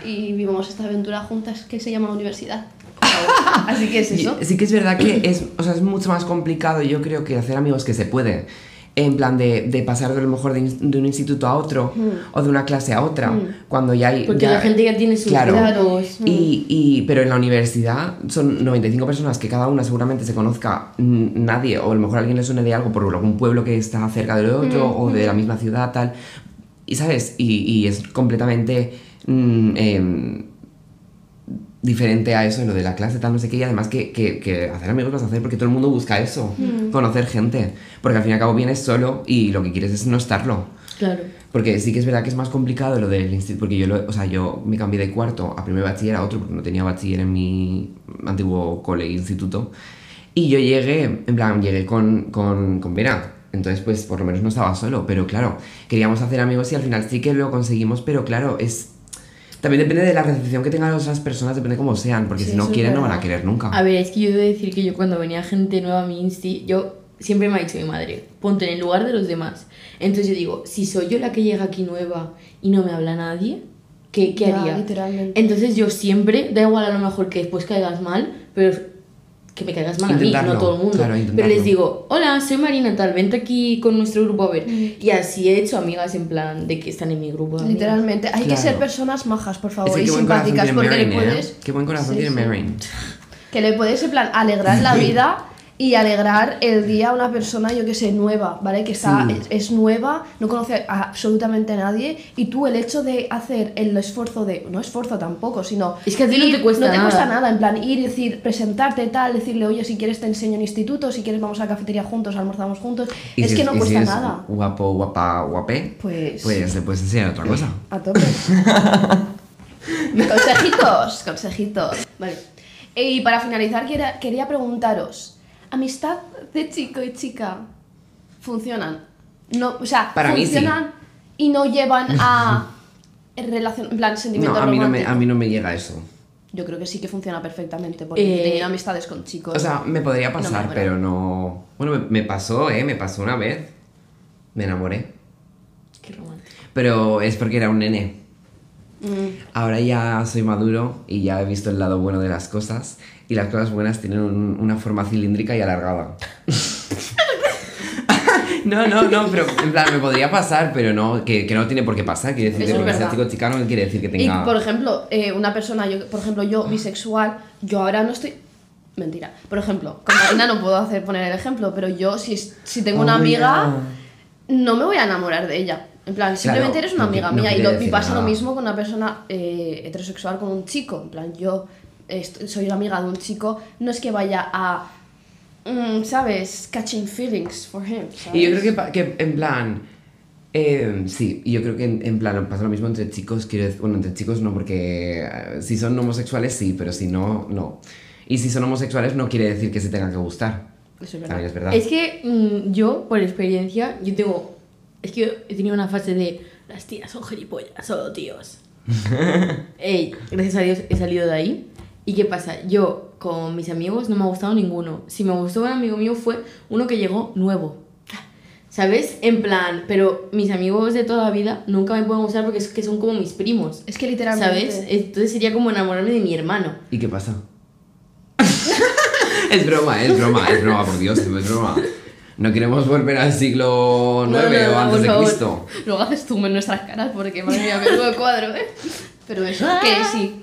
Y vivamos esta aventura juntas que se llama universidad. (laughs) Así que es eso. Sí que es verdad que es, o sea, es mucho más complicado, yo creo, que hacer amigos que se puede. En plan de, de pasar de lo mejor de, un instituto a otro o de una clase a otra, cuando ya hay... Porque ya- la gente ya tiene sus Claro. grados. Y, y- pero en la universidad son 95 personas que cada una seguramente se conozca mm, nadie, o a lo mejor alguien le suene de algo por algún pueblo que está cerca del otro, o de la misma ciudad, tal. Y sabes, y, y es completamente mm, em, diferente a eso, lo de la clase, tal, no sé qué, y además que, que, que hacer amigos vas a hacer porque todo el mundo busca eso, conocer gente, porque al fin y al cabo vienes solo y lo que quieres es no estarlo. Claro. Porque sí que es verdad que es más complicado lo del instituto, porque yo, lo- o sea, yo me cambié de cuarto a primer bachiller a otro, porque no tenía bachiller en mi antiguo cole instituto. Y yo llegué, en plan, llegué con, con, con Vera. Entonces, pues, por lo menos no estaba solo. Pero claro, queríamos hacer amigos y al final sí que lo conseguimos, pero claro, es... También depende de la recepción que tengan las otras personas, depende cómo sean, porque Sí, si no quieren no van a querer nunca. A ver, es que yo debo decir que yo cuando venía gente nueva a mi insti, yo siempre me ha dicho mi madre, ponte en el lugar de los demás. Entonces yo digo, si soy yo la que llega aquí nueva y no me habla nadie, ¿qué, qué Ya, haría? literalmente. Entonces yo siempre, da igual a lo mejor que después caigas mal, pero que me caigas mal a mí, no todo el mundo. claro, pero les digo, hola, soy Marina tal, vente aquí con nuestro grupo a ver. Y así he hecho amigas en plan de que están en mi grupo. de. Literalmente. Hay que ser personas majas, por favor, y simpáticas, porque le Marin, ¿eh? puedes... Qué buen corazón Sí, tiene sí. Marin. Que le puedes, en plan, alegrar la vida y alegrar el día a una persona, yo que sé, nueva, ¿vale? Que está, Sí. es, es nueva, no conoce a absolutamente a nadie y tú el hecho de hacer el esfuerzo de, no esfuerzo tampoco, sino... Es que a ti no te cuesta No te nada. cuesta nada, en plan, ir y decir, presentarte tal, decirle, oye, si quieres te enseño en instituto, si quieres vamos a la cafetería juntos, almorzamos juntos, es si que no si cuesta es nada. Guapo, guapa, guapé. Pues- Pues le puedes enseñar otra cosa. A tope. (laughs) consejitos, consejitos. Vale. Y para finalizar, quería, quería preguntaros: ¿amistad de chico y chica funcionan? No, o sea, Para mí sí. funcionan y no llevan a (laughs) relación, en plan No, sentimiento a mí no, me, romántico? a mí no me llega eso. Yo creo que sí que funciona perfectamente, porque Eh, he tenido amistades con chicos. O sea, me podría No me pasar, pero no. Bueno, me, me pasó, ¿eh? Me pasó una vez. Me enamoré. Qué romántico. Pero es porque era un nene. Mm, Ahora ya soy maduro y ya he visto el lado bueno de las cosas. Y las cosas buenas tienen un- una forma cilíndrica y alargada. (laughs) no, no, no, pero en plan, me podría pasar, pero no, que, que no tiene por qué pasar. Quiere decir Eso que es porque sea verdad. chico o chica no quiere decir que Y tenga. por ejemplo, eh, una persona, yo, por ejemplo, yo bisexual, yo ahora no estoy. Mentira. Por ejemplo, con Marina no puedo hacer poner el ejemplo, pero yo si, si tengo una Oh, amiga, no me voy a enamorar de ella. En plan, simplemente Claro, eres una no amiga no mía. Y, lo, y pasa lo mismo con una persona eh, heterosexual con un chico. En plan, yo soy una amiga de un chico, no es que vaya a. mm, ¿Sabes? Catching feelings for him. ¿sabes? Y yo creo que, que en plan. eh, sí, y yo creo que en, en plan pasa lo mismo entre chicos. Quiero decir, bueno, entre chicos no, porque eh, si son homosexuales sí, pero si no, no. Y si son homosexuales no quiere decir que se tengan que gustar. Eso es verdad. También es verdad. Es que mm, yo, por experiencia, yo tengo. Es que yo he tenido una fase de. Las tías son gilipollas, solo tíos. (laughs) Ey, gracias a Dios he salido de ahí. ¿Y qué pasa? Yo, con mis amigos, no me ha gustado ninguno. Si me gustó un amigo mío fue uno que llegó nuevo. ¿Sabes? En plan, pero mis amigos de toda la vida nunca me pueden gustar porque es que son como mis primos. Es que literalmente. ¿Sabes? Entonces sería como enamorarme de mi hermano. ¿Y qué pasa? (laughs) es broma, es broma, es broma, por Dios, es broma. No queremos volver al siglo IX No, no, no, o antes de. Cristo. Luego haces zoom en nuestras caras porque, madre mía, de cuadro, ¿eh? Pero eso, que sí.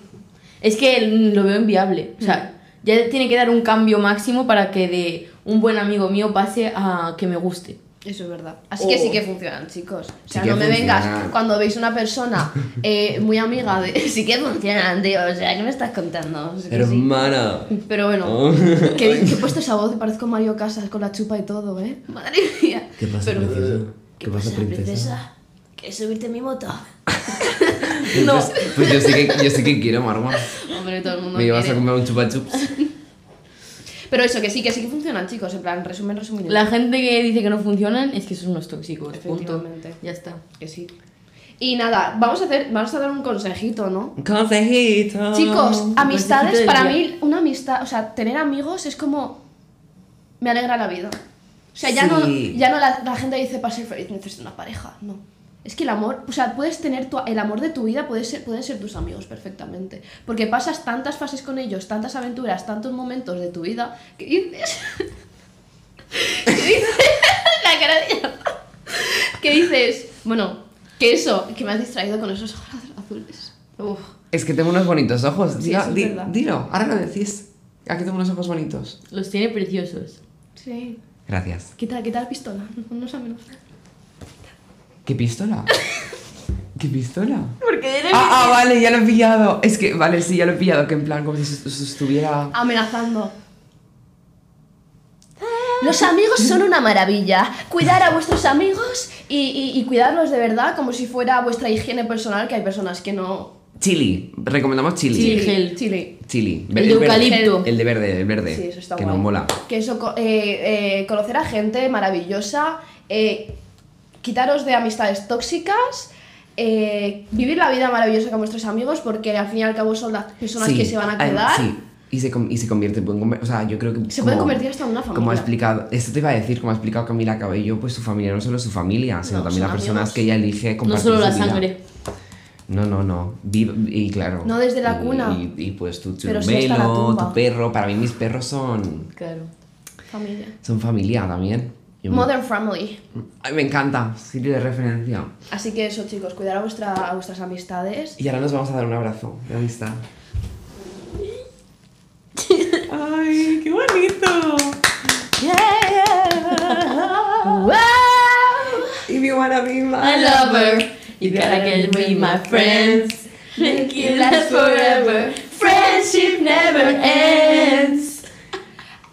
Es que lo veo inviable. O sea, ya tiene que dar un cambio máximo para que de un buen amigo mío pase a que me guste. Eso es verdad. Así que sí que funcionan, chicos. O sea, Sí que no me vengas cuando veis una persona eh, muy amiga de... (laughs) Sí que funcionan, tío. O sea, ¿qué me estás contando? Que sí. Hermana. Pero bueno, Oh. que, que he puesto esa voz, parezco Mario Casas con la chupa y todo, ¿eh? (laughs) Madre mía. ¿Qué pasa, Pero, precioso? ¿Qué, ¿Qué pasa, pasa, princesa? ¿Quieres subirte en mi moto? (laughs) no. Pues, pues yo, sí que, yo sí que quiero, Marma. Hombre, todo el mundo Me llevas a comer un chupa chups. Pero eso, que sí, que sí que funcionan, chicos. En plan, resumen, resumen. La gente que dice que no funcionan es que son unos tóxicos. Punto. Efectivamente. Ya está. Que sí. Y nada, vamos a hacer, vamos a dar un consejito, ¿no? Consejito. Chicos, amistades, del para día. mí, una amistad, o sea, tener amigos es como. Me alegra la vida. O sea, ya Sí. no, ya no la, la gente dice para ser feliz necesito una pareja, no. Es que el amor, o sea, puedes tener tu- el amor de tu vida, puede ser, pueden ser tus amigos perfectamente. Porque pasas tantas fases con ellos, tantas aventuras, tantos momentos de tu vida, que dices. (laughs) que dices. (laughs) la cara de que dices. Bueno, que eso, que me has distraído con esos ojos azules. Uf. Es que tengo unos bonitos ojos. Sí, Diga- di- dilo, ahora lo decís. Aquí tengo unos ojos bonitos. Los tiene preciosos. Sí. Gracias. Quita, quita la pistola. No, no sabe, no. ¿Qué pistola? ¿Qué pistola? Porque. Ah, ah, vale, ya lo he pillado. Es que, vale, sí, ya lo he pillado, que en plan, como si se- se estuviera... Amenazando. Los amigos son una maravilla. Cuidar a vuestros amigos y, y- y cuidarlos de verdad como si fuera vuestra higiene personal, que hay personas que no... Chili, recomendamos chili. Chili. gel. Chili. Chili. El de verde. eucalipto. El de verde, el verde. Sí, eso está que guay. no mola. Que eso, eh, eh, conocer a gente maravillosa, eh, quitaros de amistades tóxicas, eh, vivir la vida maravillosa con vuestros amigos, porque al fin y al cabo son las personas Sí, que se van a quedar. Sí, y se, y se convierte, pueden o sea, yo creo que... Se puede convertir hasta en una Como ha familia. explicado, esto te iba a decir, como ha explicado Camila Cabello, pues su familia no solo es su familia, sino No, también las personas que ella elige No compartir solo su la vida. sangre. No, no, no. Y claro. No desde la cuna. Y, y pues tu tumba. tu perro. Para mí mis perros son, Claro. Familia. son familia también. Yo me- Modern Family. Ay, me encanta, sitio de referencia. Así que eso, chicos, cuidar a, vuestra, a vuestras amistades. Y ahora nos vamos a dar un abrazo de amistad. ¡Ay, qué bonito! ¡Wow! If you wanna be my I love her. You gotta get me my friends. Make it last forever. Friendship never ends.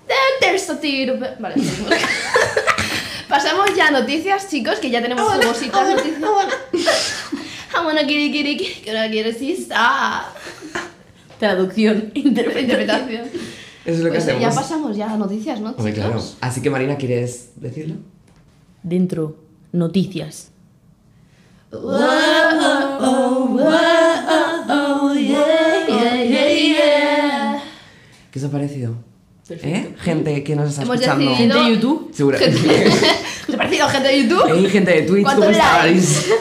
Then there's a tiro- Vale. (laughs) Pasamos ya a noticias, chicos, que ya tenemos jugositas noticias. I wanna sister. Traducción, interpretación. Interpretación. Eso es lo que Pues, hacemos. ya pasamos ya a noticias, ¿no, Hombre, claro. Así que Marina, ¿quieres decirlo? Dentro, noticias. ¿Qué os ha parecido? Perfecto. ¿Eh? Gente que nos está Hemos escuchando. decidido- ¿Gente de YouTube? Seguro. (laughs) ¿Os ha parecido gente de YouTube? Hey, gente de Twitch, ¿Cuántos ¿cómo likes? estáis? (laughs)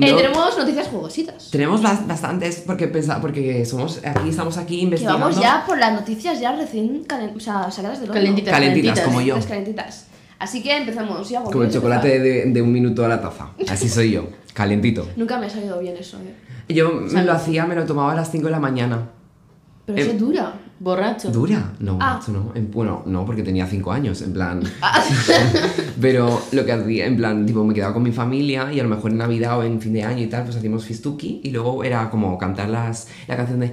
Eh, No. tenemos noticias jugositas. Tenemos bas- bastantes porque pensa, porque somos aquí estamos aquí Que investigando. vamos ya por las noticias ya recién calen- o sea, sacadas del horno. Calentitas, Calentitas, como yo. Calentitas. Así que empezamos. Ya, Como el chocolate de, de un minuto a la taza. Así soy yo, calentito. (laughs) Nunca me ha salido bien eso, eh. Yo me lo hacía, me lo tomaba a las 5 de la mañana. Pero Eh, eso dura. Borracho. ¿Dura? No, Ah. eso no. En- bueno, no, porque tenía 5 años, en plan. Ah, (laughs) Pero lo que hacía, en plan, tipo, me quedaba con mi familia y a lo mejor en Navidad o en fin de año y tal, pues hacíamos fistuki y luego era como cantar las, la canción de...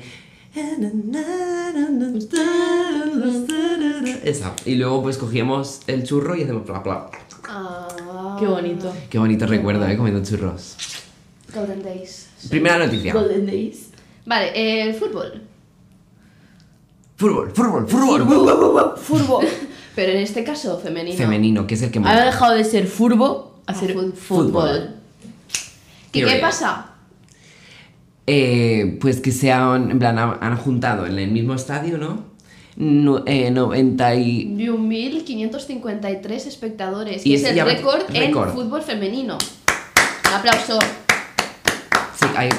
Esa. Y luego pues cogíamos el churro y hacemos... bla, bla. ah, Qué bonito. Qué bonito recuerdo, ¿eh? Comiendo churros. Golden Days. Primera noticia. Golden Days. Vale, eh, el fútbol. Fútbol, fútbol, fútbol. Fútbol. (laughs) Pero en este caso, femenino. Femenino, que es el que Ha mola. dejado de ser furbo a A ser fútbol. ¿Y qué pasa? Eh, pues que se han, en plan, han, juntado en el mismo estadio, ¿no? No, eh, 90 y... 1.553 espectadores. Y es es el récord en fútbol femenino. Un aplauso. Sí, hay...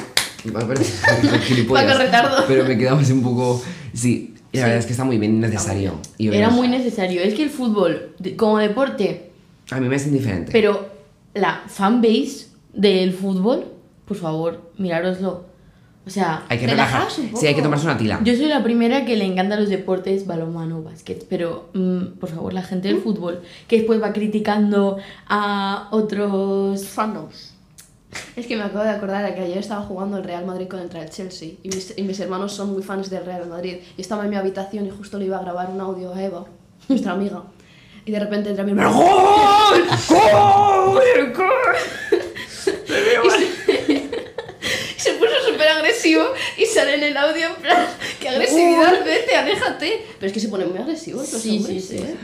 (laughs) Paco Retardo. Pero me quedaba así un poco... Sí, y la verdad es que está muy bien necesario. Y Era muy necesario. Es que el fútbol, como deporte, A mí me es indiferente. pero la fanbase del fútbol, por favor, mirároslo. O sea, hay que relajar. un poco. Sí, hay que tomarse una tila. yo soy la primera que le encanta los deportes, balonmano, básquet, pero mm, por favor, la gente del fútbol que después va criticando a otros Fandoms. Es que me acabo de acordar de que ayer estaba jugando el Real Madrid contra el Chelsea y mis, y mis hermanos son muy fans del Real Madrid. Y estaba en mi habitación y justo le iba a grabar un audio a Eva, nuestra amiga. Y de repente entra mi hermano, ¡Gol! ¡Gol! (laughs) ¡Gol! Y se, (laughs) y se puso súper agresivo y sale en el audio en plan, ¡qué agresividad, vete, aléjate! Pero es que se ponen muy agresivos los Sí, hombres, sí, sí. ¿eh?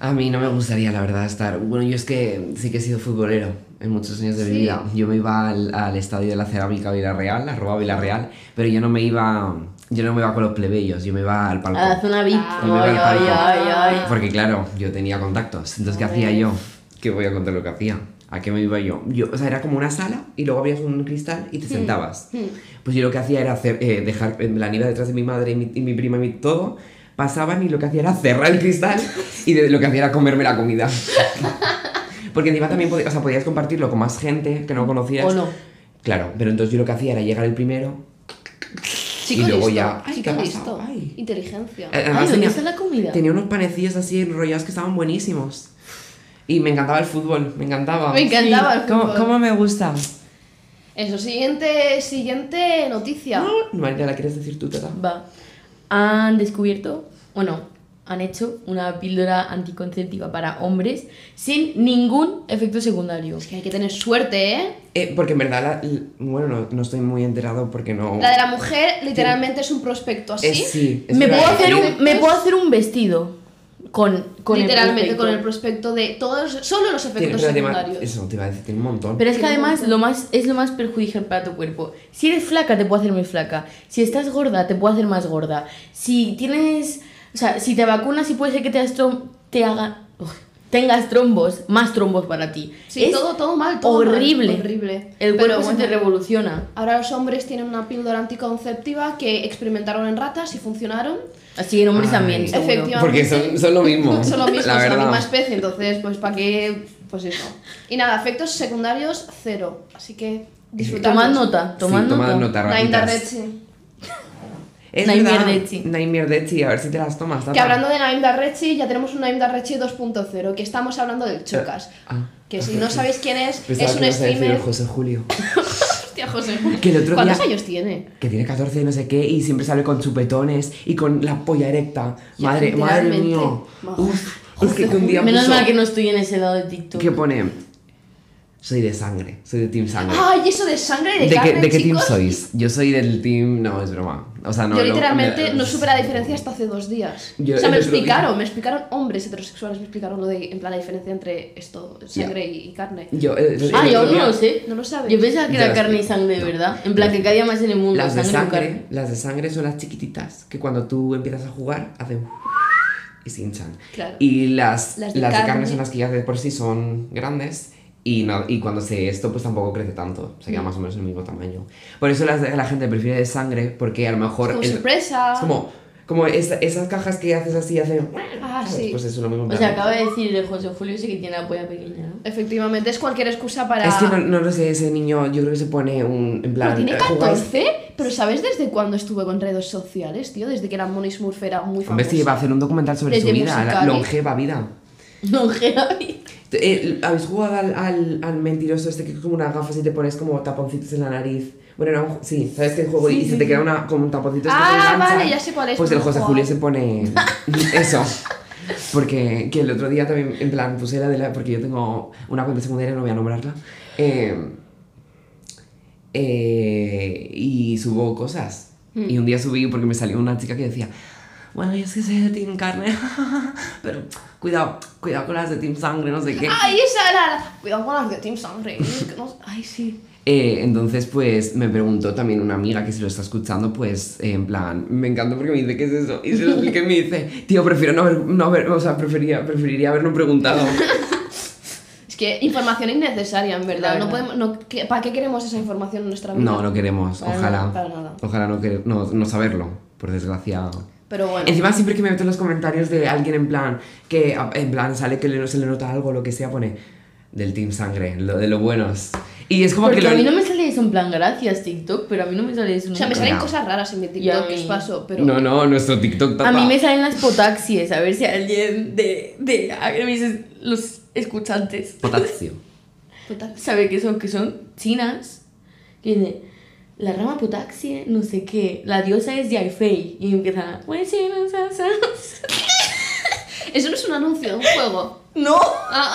A mí no me gustaría, la verdad, estar... Bueno, yo es que sí que he sido futbolero en muchos años de mi Sí. vida. Yo me iba al, al estadio de la Cerámica Villarreal, arroba Villarreal, pero yo no me iba... Yo no me iba con los plebeyos, yo me iba al palco. a la zona VIP. Yo me iba Ay, al ay, palco. ay, ay. Porque claro, yo tenía contactos. Entonces, ¿qué hacía yo? ¿Qué voy a contar lo que hacía? ¿A qué me iba yo? yo? O sea, era como una sala y luego abrías un cristal y te sentabas. Pues yo lo que hacía era hacer, eh, dejar la nieve detrás de mi madre y mi, y mi prima y mi todo. Pasaban y lo que hacía era cerrar el cristal y de- lo que hacía era comerme la comida. (laughs) Porque encima también podías, o sea, podías compartirlo con más gente que no conocías. O no. Claro, pero entonces yo lo que hacía era llegar el primero. Chico Y luego listo, ya, ay, chico ¿qué ha listo. pasado? Ay. Inteligencia. Ay, además ¿dónde tenía- está la comida? Tenía unos panecillos así enrollados que estaban buenísimos. Y me encantaba el fútbol, me encantaba. Me encantaba el ¿Cómo, fútbol. cómo me gusta? Eso, siguiente, siguiente noticia. María, ¿la quieres decir tú, Tata? Va. Han descubierto, bueno, han hecho una píldora anticonceptiva para hombres sin ningún efecto secundario. Es que hay que tener suerte, ¿eh? Eh, porque en verdad, la- bueno, no, no estoy muy enterado porque no... La de la mujer literalmente es un prospecto así. Es, sí, es Me puedo, hacer eh, un, me puedo hacer un vestido con, con literalmente el prospecto. con el prospecto de todos, solo los efectos secundarios. Eso, te iba a decir, tiene un montón. Pero es que Tiene además lo más, es lo más perjudicial para tu cuerpo. Si eres flaca, te puede hacer más flaca. Si estás gorda, te puede hacer más gorda. Si tienes. O sea, si te vacunas, y puede ser que te, hagas trom- te haga, uf, tengas trombos, más trombos para ti. Sí, es todo, todo mal, todo mal, horrible. horrible. El Pero cuerpo se te bueno, revoluciona. Ahora los hombres tienen una píldora anticonceptiva que experimentaron en ratas y funcionaron. Así en hombres Ay. también, seguro. Efectivamente. Porque son, son lo mismo. (laughs) Son lo mismo, la son la misma especie, entonces, pues, ¿para qué? Pues eso. Y nada, efectos secundarios, cero. Así que disfrutad. Tomad nota, tomad sí, nota. tomad nota, Nainda ratitas. Rechi. Es Dechi. Nightmare Dechi, a ver si te las tomas, Tata. Que hablando de Naim Darrechi, ya tenemos un Naim Darrechi 2.0, que estamos hablando del Chocas. Ah. Que si no sabéis quién es, Pensaba es un que streamer. José Julio. (laughs) Hostia, José. Que el otro ¿Cuántos día- años tiene? Que tiene 14 no sé qué y siempre sale con chupetones y con la polla erecta. Ya, Madre, madre mía. Uf, es que, que un día Menos puso- mal que no estoy en ese lado de TikTok. que pone soy de sangre, soy de team sangre. ¡Ay, eso de sangre y de, ¿De, carne, qué, ¿De qué team chicos! sois? Yo soy del team. No, es broma. O sea, no. Yo no- literalmente me- no supe la diferencia hasta hace dos días. Yo o sea, me el otro día- explicaron, me explicaron hombres heterosexuales, me explicaron lo de, en plan, la diferencia entre esto, sangre y, y carne. Yo, el- el- Ah, el yo otro no día- lo sé. ¿No lo sabes? Yo pensaba que Ya era lo carne sé. y sangre de verdad. En plan, que cada día más en el mundo. Las de sangre, carne. las de sangre son las chiquititas que cuando tú empiezas a jugar hacen y se hinchan. Claro. Y las, Las las de de, carne. carne son las que ya de por sí son grandes y, no, y cuando se esto pues tampoco crece tanto, se Mm. queda más o menos el mismo tamaño. Por eso de- la gente prefiere de sangre porque a lo mejor Como es, sorpresa. es como, como esa- esas cajas que haces así hacen... Ah, ¿sabes? sí. Pues eso es lo mismo. O sea, acaba de decir el José Julio ese que tiene la polla pequeña, ¿no? Efectivamente, es cualquier excusa para... Es que no, no lo sé, ese niño yo creo que se pone un... En plan... Pero tiene eh, jugáis- 14, pero ¿sabes desde cuándo estuvo con redes sociales, tío? Desde que la Moni Smurf era muy famosa. Hombre, sí, va a hacer un documental sobre Desde su vida, la longeva vida. (laughs) No, Javi. Eh, ¿Habéis jugado al, al, al mentiroso este que es como unas gafas y te pones como taponcitos en la nariz? Bueno, era un- sí, ¿sabes qué juego? y se te queda una, como un taponcito este que Ah, engancha. vale, ya sé cuál es, Pues el José. Julio se pone (laughs) eso. Porque que el otro día también, en plan, puse la de la... Porque yo tengo una cuenta secundaria, no voy a nombrarla. eh, eh, y subo cosas. Hmm. Y un día subí porque me salió una chica que decía... Bueno, yo es que soy de Team Carne, (laughs) pero cuidado, cuidado con las de Team Sangre, no sé qué. ¡Ay, esa era la... Cuidado con las de Team Sangre. que no- Ay, sí. Eh, entonces, pues me preguntó también una amiga que si lo está escuchando, pues eh, en plan, me encanta porque me dice, ¿qué es eso? Y se lo expliqué y me dice, tío, prefiero no haber, no haber o sea, prefería, preferiría haberlo preguntado. (laughs) Es que información innecesaria, en verdad. No podemos, no, ¿qué- ¿Para qué queremos esa información en nuestra vida? No, no queremos, Para ojalá. nada, para nada. Ojalá no, no, no saberlo, por desgracia. Pero bueno. Encima siempre que me meto en los comentarios de alguien en plan, que a- en plan sale que se le nota algo, lo que sea, pone del Team Sangre, lo de los buenos. Y es como Porque que lo... a mí no me sale eso en plan gracias TikTok, pero a mí no me sale eso O sea, me salen cosas raras en mi a TikTok, que os paso, pero... No, no, nuestro TikTok A tapa. mí me salen las potaxies, a ver si alguien de, de a ver, los escuchantes Potasio. Total. (laughs) sabe que son, que son chinas, que la rama potaxie, no sé qué, la diosa es Yai Fei, y empiezan a... "Pues sí, no sé, sé". (laughs) Eso no es un anuncio de un juego. No, Ah.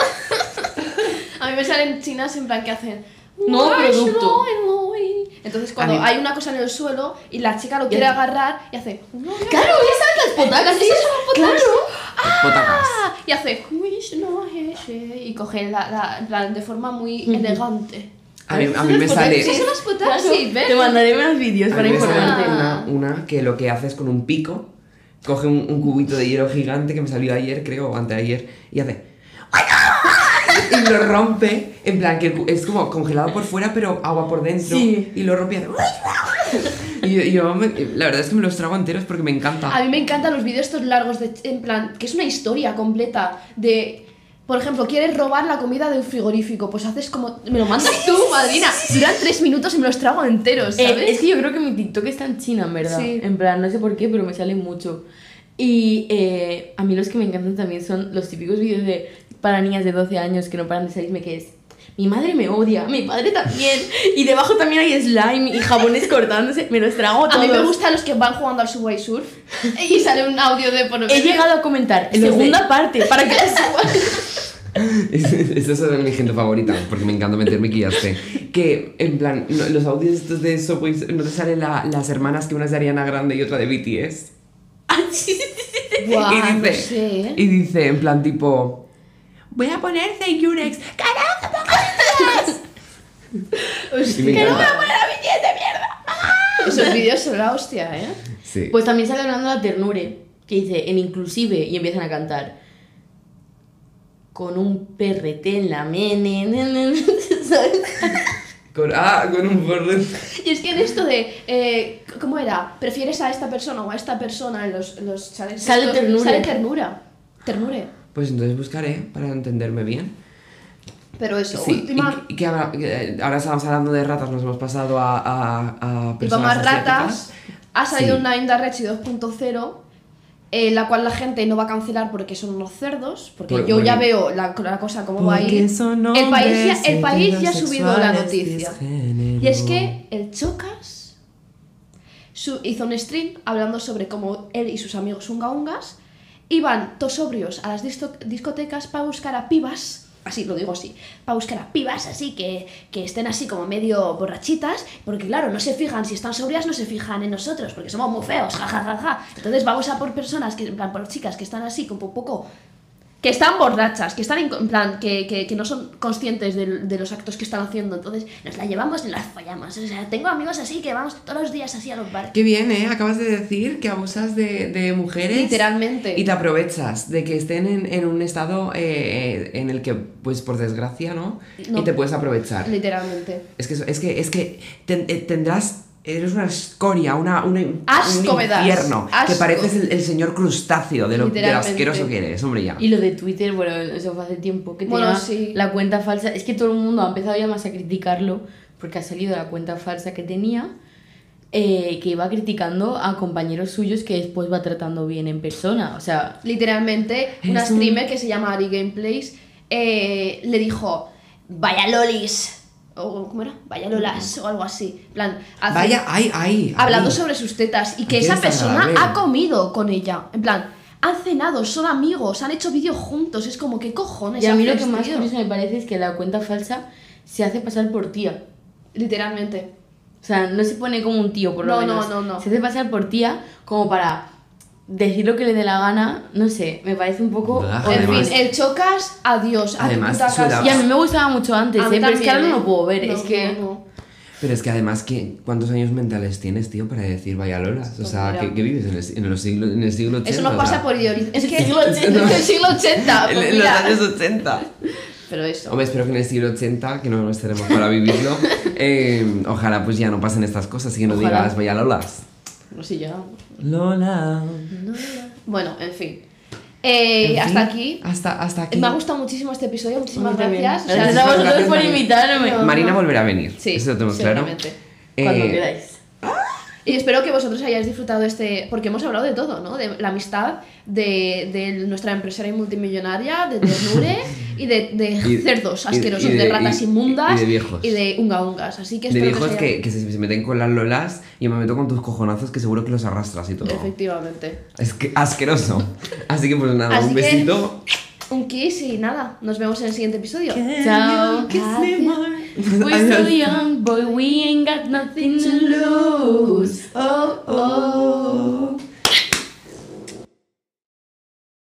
(laughs) A mí me salen chinas en plan que hacen... No, "Why producto". should I know it?". Entonces cuando hay una cosa en el suelo y la chica lo quiere agarrar y hace... "No, no, claro, esas las Esas son. Potacas. Ah, y hace "Wish no heshe", y coge la, la, de forma muy elegante. A mí, a mí me sale... ¿ves? Te mandaré más vídeos para informarte. Ah. Una, una que lo que hace es con un pico, coge un, un cubito de hielo gigante que me salió ayer, creo, o anteayer, y hace. (laughs) Y lo rompe, en plan, que es como congelado por fuera, pero agua por dentro. Sí. Y lo rompe y hace. Y yo, yo me- la verdad es que me los trago enteros porque me encanta. A mí me encantan los vídeos estos largos, de, en plan, que es una historia completa de... Por ejemplo, quieres robar la comida de un frigorífico, pues haces como... Me lo mandas tú, (laughs) madrina. Duran tres minutos y me los trago enteros, Eh, ¿sabes? es que yo creo que mi TikTok está en China, en verdad. Sí. En plan, no sé por qué, pero me sale mucho. Y eh, a mí los que me encantan también son los típicos vídeos de para niñas de 12 años que no paran de salirme, que es mi madre me odia, mi padre también, y debajo también hay slime y jabones cortándose, me los trago A todos. mí me gustan los que van jugando al Subway Surf (laughs) y sale un audio de por He llegado a comentar, de- segunda parte, (laughs) para que (laughs) Esa es mi gente favorita, porque me encanta meterme sé. Que, en plan, no- los audios estos de Subway, ¿no te salen la- las hermanas que una es de Ariana Grande y otra de BTS? Guau, y no dice, sé, ¿eh? y dice, en plan, tipo, voy a poner Thank You Next. ¡Carajo, Hostia, (laughs) Y me encanta. Esos vídeos son la hostia, ¿eh? Sí. Pues también sale hablando de la ternure, que dice en inclusive y empiezan a cantar con un perrete en la mene, ne, ne, ne", ¿sabes? Con, ah, con un forro. Y es que en esto de, eh, ¿cómo era? ¿Prefieres a esta persona o a esta persona en los, los challenges Sale estos? ternura. Sale ternura. Ternure. Pues entonces buscaré para entenderme bien. Pero eso, Sí, última... y, y que ahora, que ahora estamos hablando de ratas, nos hemos pasado a, a, a Y personas más ratas, ha salido Sí. una Inda Rechi 2.0 en la cual la gente no va a cancelar porque son unos cerdos, porque Por- yo ya porque- veo la, la cosa como va a Porque ir. son El país, ya, el país ya ha subido la noticia. Y es que el Chocas su- hizo un stream hablando sobre cómo él y sus amigos unga ungas iban todos sobrios a las discotecas para buscar a pibas, así lo digo así, para buscar a pibas así que, que estén así como medio borrachitas, porque claro, no se fijan, si están sobrias no se fijan en nosotros, porque somos muy feos, jajajaja. Ja, ja, ja. Entonces vamos a por personas, que, en plan, por chicas que están así como un poco que están borrachas, que están en, en plan, que, que, que no son conscientes de, de los actos que están haciendo, entonces nos la llevamos y las fallamos. O sea, tengo amigos así que vamos todos los días así a los bares. Qué bien, ¿eh? Acabas de decir que abusas de, de mujeres. Literalmente. Y te aprovechas de que estén en, en un estado eh, en el que, pues por desgracia, ¿no? No. Y te puedes aprovechar. Literalmente. Es que, es que, es que ten- eh, tendrás. Eres una escoria, una, una- Asco un me das, infierno. Que asco. pareces el, el señor crustáceo de lo, de lo asqueroso que eres, hombre, ya. Y lo de Twitter, bueno, eso fue hace tiempo que Bueno, tenía sí. la cuenta falsa. Es que todo el mundo ha empezado ya más a criticarlo porque ha salido la cuenta falsa que tenía, eh, que iba criticando a compañeros suyos que después va tratando bien en persona. O sea, Literalmente, una Es un- streamer que se llama Ari Gameplays eh, le dijo, vaya lolis, o ¿cómo era? Vaya lolas, o algo así. En plan, hace- Vaya, ay, ay. hablando ay. sobre sus tetas y que esa persona ha comido con ella. En plan, han cenado, son amigos, han hecho vídeos juntos. Es como, ¿qué cojones? y a mí lo que más curioso me parece es que la cuenta falsa se hace pasar por tía. Literalmente. O sea, no se pone como un tío, por lo No, no, menos. no, no. Se hace pasar por tía como para decir lo que le dé la gana. No sé, me parece un poco... En Además- fin, el chocas, adiós. A Además, tu puta casa. Y a mí me gustaba mucho antes, ¿eh? pero es que ahora no ¿eh? lo puedo ver. No, es que... no, no. Pero es que además, ¿qué- ¿cuántos años mentales tienes, tío, para decir vaya lolas? O Pues sea, mira. ¿qué, qué vives en el, en, los siglo, en el siglo 80? Eso nos o pasa sea, por ideología. Es que siglo 80. en el siglo 80. (laughs) En, pues en los años 80. Pero eso. Hombre, espero que en el siglo 80, que no estaremos para vivirlo, (laughs) eh, ojalá pues ya no pasen estas cosas y que no Ojalá. digas vaya lolas. No sé, llegamos. Lola. Bueno, en fin. Eh, En hasta fin, aquí. Hasta, hasta aquí. Me ha gustado muchísimo este episodio. Muchísimas también. gracias. O sea, Gracias a vosotros gracias, por Marina. invitarme. No. Marina volverá a venir. Sí, Eso lo tenemos claro. Cuando Eh, queráis. Y espero que vosotros hayáis disfrutado este, porque hemos hablado de todo, ¿no? De la amistad, de, de nuestra empresaria y multimillonaria, de ternure (laughs) y de, de Y- cerdos y asquerosos, de- de, ratas y- inmundas y de viejos. y de unga ungas. Así que De viejos os haya- que, que se, se meten con las lolas y me meto con tus cojonazos que seguro que los arrastras y todo. Efectivamente. Es que asqueroso. Así que pues nada, Así un que- besito. Un kiss y nada. Nos vemos en el siguiente episodio. Chao. We're so young, boy, we ain't got nothing to lose. Oh, oh.